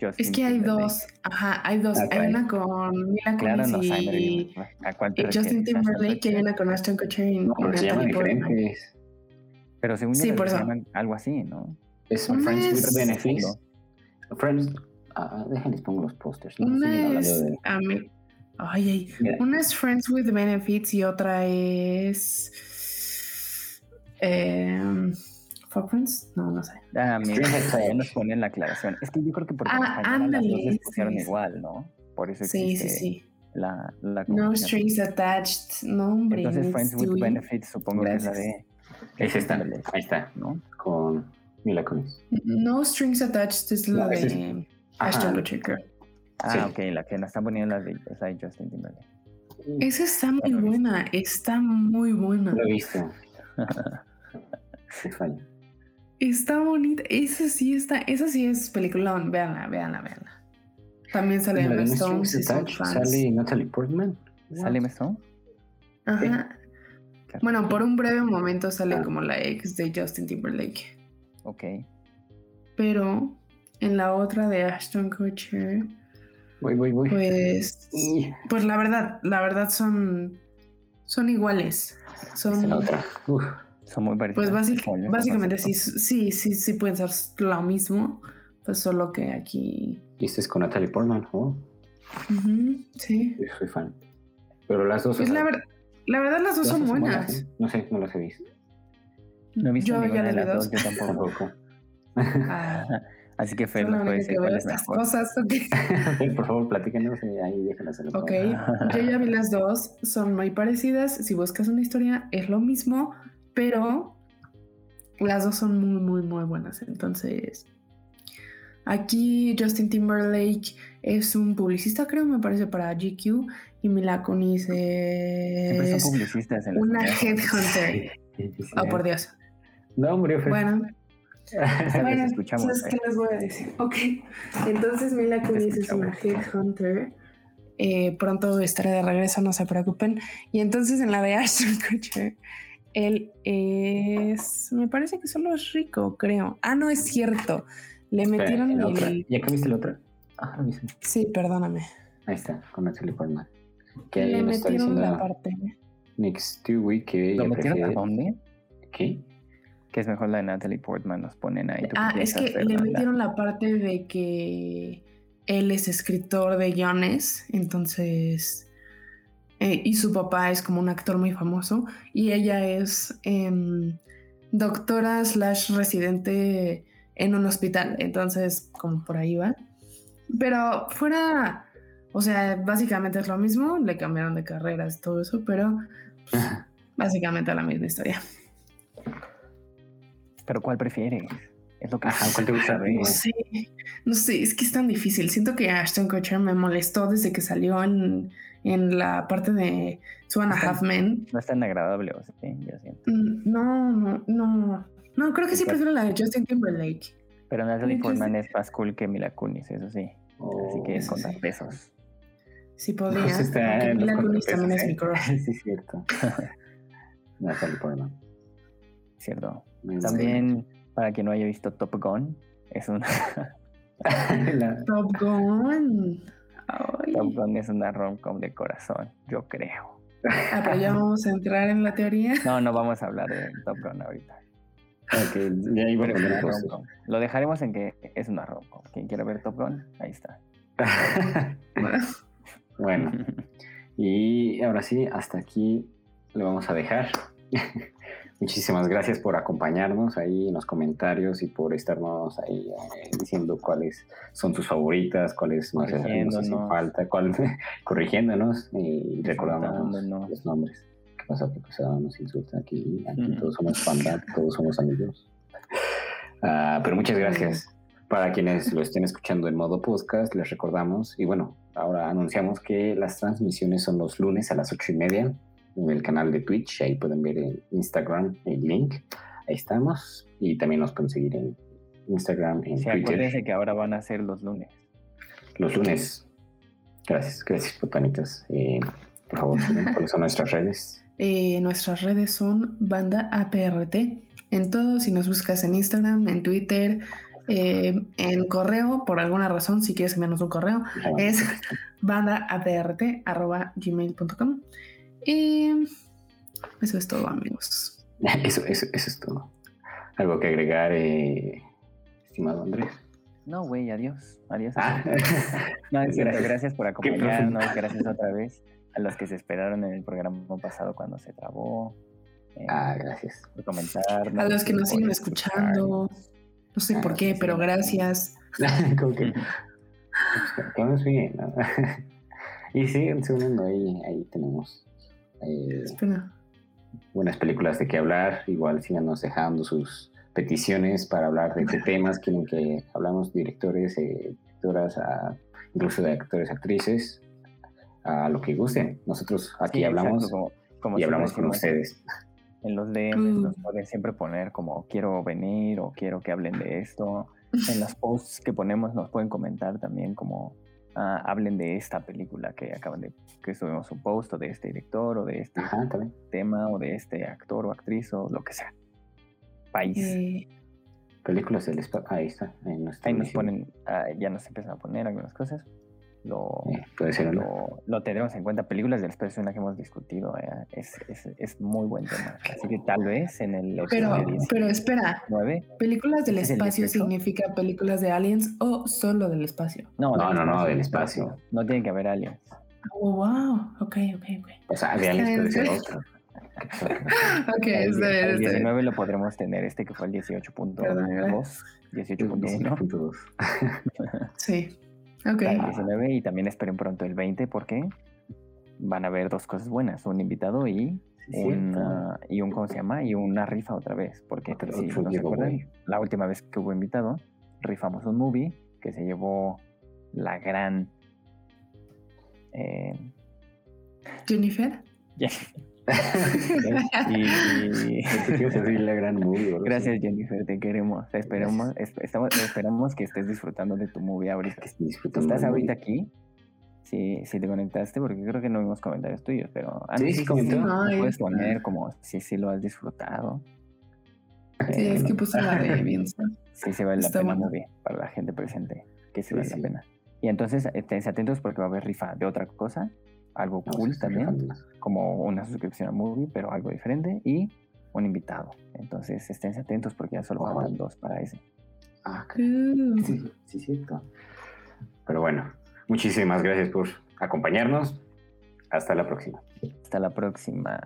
Speaker 1: Justin Es que hay dos. Ajá, hay dos. Hay una con Mila claro, Kunis no, y, ¿A cuál y Justin Timberlake y hay una con Aston Kutcher y
Speaker 2: no, se llaman diferentes.
Speaker 3: Pero según yo se llaman algo así, ¿no?
Speaker 2: Es Friends with Benefits. Friends. Ah, déjenles pongo los pósters.
Speaker 1: ¿no? Una es. De... Ay, ay. Una es Friends with Benefits y otra es. Eh, ¿For Friends? No, no sé.
Speaker 3: Ah, mira, nos ponen la aclaración. Es que yo creo que porque
Speaker 1: ah, ándale, las dos
Speaker 3: se pusieron igual, ¿no? Por eso
Speaker 1: sí, sí, sí.
Speaker 3: La, la
Speaker 1: no strings attached. No, hombre.
Speaker 3: Entonces, Friends with Benefits, supongo que es la de.
Speaker 2: Es esta, ahí está, ¿no? Con Mila Kunis.
Speaker 1: No strings attached es la de Ashton Kutcher.
Speaker 3: Ah, ok, la que nos están poniendo la de, es la de Justin Timberlake.
Speaker 1: Esa está muy buena, está muy buena.
Speaker 2: Lo he visto. *laughs*
Speaker 1: Está bonita, esa sí está, esa sí es peliculón, véanla, véanla, véanla. También sale Emma Stone.
Speaker 2: ¿Sale Natalie Portman?
Speaker 3: ¿Sale Emma Stone?
Speaker 1: Ajá. Bueno, por un breve momento sale ah. como la ex de Justin Timberlake.
Speaker 3: Ok.
Speaker 1: Pero en la otra de Ashton Kutcher
Speaker 2: Voy, voy, voy.
Speaker 1: Pues, pues la verdad, la verdad son, son iguales. Son,
Speaker 3: otra. son muy parecidos.
Speaker 1: Pues básicamente sí, sí, sí, sí pueden ser lo mismo, pues solo que aquí.
Speaker 2: Y este es con Natalie Portman, ¿no?
Speaker 1: sí.
Speaker 2: Yo soy fan. Pero las dos.
Speaker 1: Pues la, la, verdad, las dos son buenas.
Speaker 2: ¿eh? No sé, no las he visto.
Speaker 3: No he visto
Speaker 1: yo ya
Speaker 3: de
Speaker 1: las
Speaker 3: dos. Yo tampoco. *laughs* Ah. *laughs* Así que Fer nos puede decir cuál es
Speaker 1: Cosas, *laughs*
Speaker 2: Por favor, platíquenos y ahí déjenlas en
Speaker 1: Ok, yo ya vi *laughs* las dos, son muy parecidas. Si buscas una historia, es lo mismo, pero las dos son muy, muy, muy buenas. Entonces, aquí Justin Timberlake es un publicista, creo, me parece, para GQ. Y Mila Kunis es una headhunter. oh, por Dios.
Speaker 2: No, murió Fer.
Speaker 1: Bueno,
Speaker 3: bueno, escuchamos.
Speaker 1: ¿qué les voy a decir? Ok, entonces Mila Kunis es una headhunter. Eh, pronto estaré de regreso, no se preocupen. Y entonces en la de Ashton Kutcher, *laughs* él es. Me parece que solo es rico, creo. Ah, no es cierto. Le metieron
Speaker 2: el. Otra. ¿Ya cambiaste la otra?
Speaker 1: Ah, sí, perdóname.
Speaker 2: Ahí está, con Natalie Portman.
Speaker 1: Que Le metieron la parte.
Speaker 2: Next two week que
Speaker 3: ¿Lo metieron a dónde?
Speaker 2: ¿Qué?
Speaker 3: Que es mejor la de Natalie Portman, nos ponen ahí.
Speaker 1: Ah, es que le metieron la parte de que él es escritor de guiones, entonces, eh, y su papá es como un actor muy famoso, y ella es em, doctora slash residente en un hospital, entonces, como por ahí va. Pero fuera, o sea, básicamente es lo mismo, le cambiaron de carreras, todo eso, pero básicamente la misma historia.
Speaker 3: Pero ¿cuál prefieres?
Speaker 2: Es lo que Ajá, ¿cuál te gusta
Speaker 1: No sé, no sé, es que es tan difícil. Siento que Ashton Kutcher me molestó desde que salió en, en la parte de Two and a Half Men.
Speaker 3: No es tan agradable, o sea, yo siento.
Speaker 1: Mm, no, no, no. No, creo que sí prefiero la de Justin Timberlake.
Speaker 3: Pero Natalie Portman es más cool que Mila Kunis, eso sí. Así que es contar pesos.
Speaker 1: Sí podría. Pues Mila Kunis también es mi crush. *laughs*
Speaker 2: sí, cierto. *laughs* Natalie Portman.
Speaker 3: Cierto. También, para quien no haya visto Top Gun, es una. *laughs*
Speaker 1: Top Gun.
Speaker 3: Top Gun es una rom-com de corazón, yo creo.
Speaker 1: Ah, pero ya vamos a entrar en la teoría.
Speaker 3: No, no vamos a hablar de Top Gun ahorita. Lo dejaremos en que es una rom Quien quiera ver Top Gun, ahí está. *laughs*
Speaker 2: bueno, y ahora sí, hasta aquí lo vamos a dejar. *laughs* Muchísimas gracias por acompañarnos ahí en los comentarios y por estarnos ahí eh, diciendo cuáles son tus favoritas, cuáles nos hacen falta, cuál, *laughs* corrigiéndonos y recordándonos los nombres. ¿Qué pasa? ¿Qué pasa? Nos insultan aquí. Aquí todos somos panda, todos somos amigos. Ah, pero muchas gracias. Para quienes lo estén escuchando en modo podcast, les recordamos, y bueno, ahora anunciamos que las transmisiones son los lunes a las ocho y media el canal de Twitch. Ahí pueden ver en Instagram el link. Ahí estamos. Y también nos pueden seguir en Instagram, en sí,
Speaker 3: Twitter. que ahora van a ser los lunes.
Speaker 2: Los lunes. Gracias, gracias, botanitas. Eh, por favor, *laughs* ¿cuáles son nuestras redes?
Speaker 1: Eh, nuestras redes son Banda APRT. En todo, si nos buscas en Instagram, en Twitter, eh, en correo, por alguna razón, si quieres enviarnos un correo, es *laughs* bandaaprt.gmail.com. Y eso es todo, amigos. *laughs*
Speaker 2: Eso, eso, eso es todo. ¿Algo que agregar, eh, estimado Andrés?
Speaker 3: No, güey, adiós. Adiós. Ah. *laughs* no, es cierto, gracias por acompañarnos. Gracias otra vez a los que se esperaron en el programa pasado cuando se trabó.
Speaker 2: Eh, ah, gracias.
Speaker 3: Por comentar.
Speaker 1: A los que nos siguen escuchando. No sé por qué, pero gracias. *laughs* Como que.
Speaker 2: nos siguen? y siguen subiendo ahí, ahí tenemos eh, buenas películas de qué hablar. Igual síganos dejando sus peticiones para hablar de qué *laughs* temas quieren que hablamos, directores, eh, directoras, incluso de actores, actrices, a lo que gusten. Nosotros aquí hablamos y hablamos con ustedes.
Speaker 3: En los DMs mm. nos pueden siempre poner como quiero venir o quiero que hablen de esto. En las posts que ponemos nos pueden comentar también como Ah, hablen de esta película que acaban de, que subimos un post, o de este director, o de este tema, o de este actor o actriz, o lo que sea. País. Eh,
Speaker 2: Películas del espacio. Ahí está.
Speaker 3: Ahí, nos ponen, ah, ya nos empiezan a poner algunas cosas. Lo,
Speaker 2: puede ser
Speaker 3: lo, lo, tenemos en cuenta. Películas del espacio, una que hemos discutido, eh, es, es, es, muy buen tema. *laughs* Así que tal vez en el.
Speaker 1: Pero, pero espera, ¿películas del espacio significa películas de aliens o solo del espacio?
Speaker 2: No, no, no, no, del espacio.
Speaker 3: No tiene que haber aliens.
Speaker 1: Oh, wow. Ok, ok, ok.
Speaker 2: O sea, de aliens puede ser otro. *laughs*
Speaker 1: ok, está bien.
Speaker 3: El 19 lo podremos tener, este que fue el 18.2. 18.1.
Speaker 1: sí. Ok.
Speaker 3: y también esperen pronto el 20 porque van a haber dos cosas buenas, un invitado y un, y un, ¿cómo se llama? Y una rifa otra vez, porque si no se acuerdan, la última vez que hubo invitado, rifamos un movie que se llevó la gran...
Speaker 1: Eh, Jennifer. *laughs* *laughs*
Speaker 3: y, *laughs* la gran movie, Gracias, Jennifer, te queremos. Esperamos, estamos, esperamos que estés disfrutando de tu movie ahorita. ¿Estás ahorita aquí? Sí, sí te conectaste, porque creo que no vimos comentarios tuyos, pero
Speaker 2: antes sí, sí,
Speaker 3: puedes poner como si sí lo has disfrutado.
Speaker 1: Sí, es que puse la de bien. *laughs*
Speaker 3: Sí, se vale la pena muy bien para la gente presente, que se vale la pena. Y entonces, estén atentos porque va a haber rifa de otra cosa algo cool también, como una suscripción a Movie, pero algo diferente, y un invitado. Entonces estén atentos porque ya solo faltan dos para ese.
Speaker 2: Ah, sí, sí, cierto. Pero bueno, muchísimas gracias por acompañarnos. Hasta la próxima.
Speaker 3: Hasta la próxima.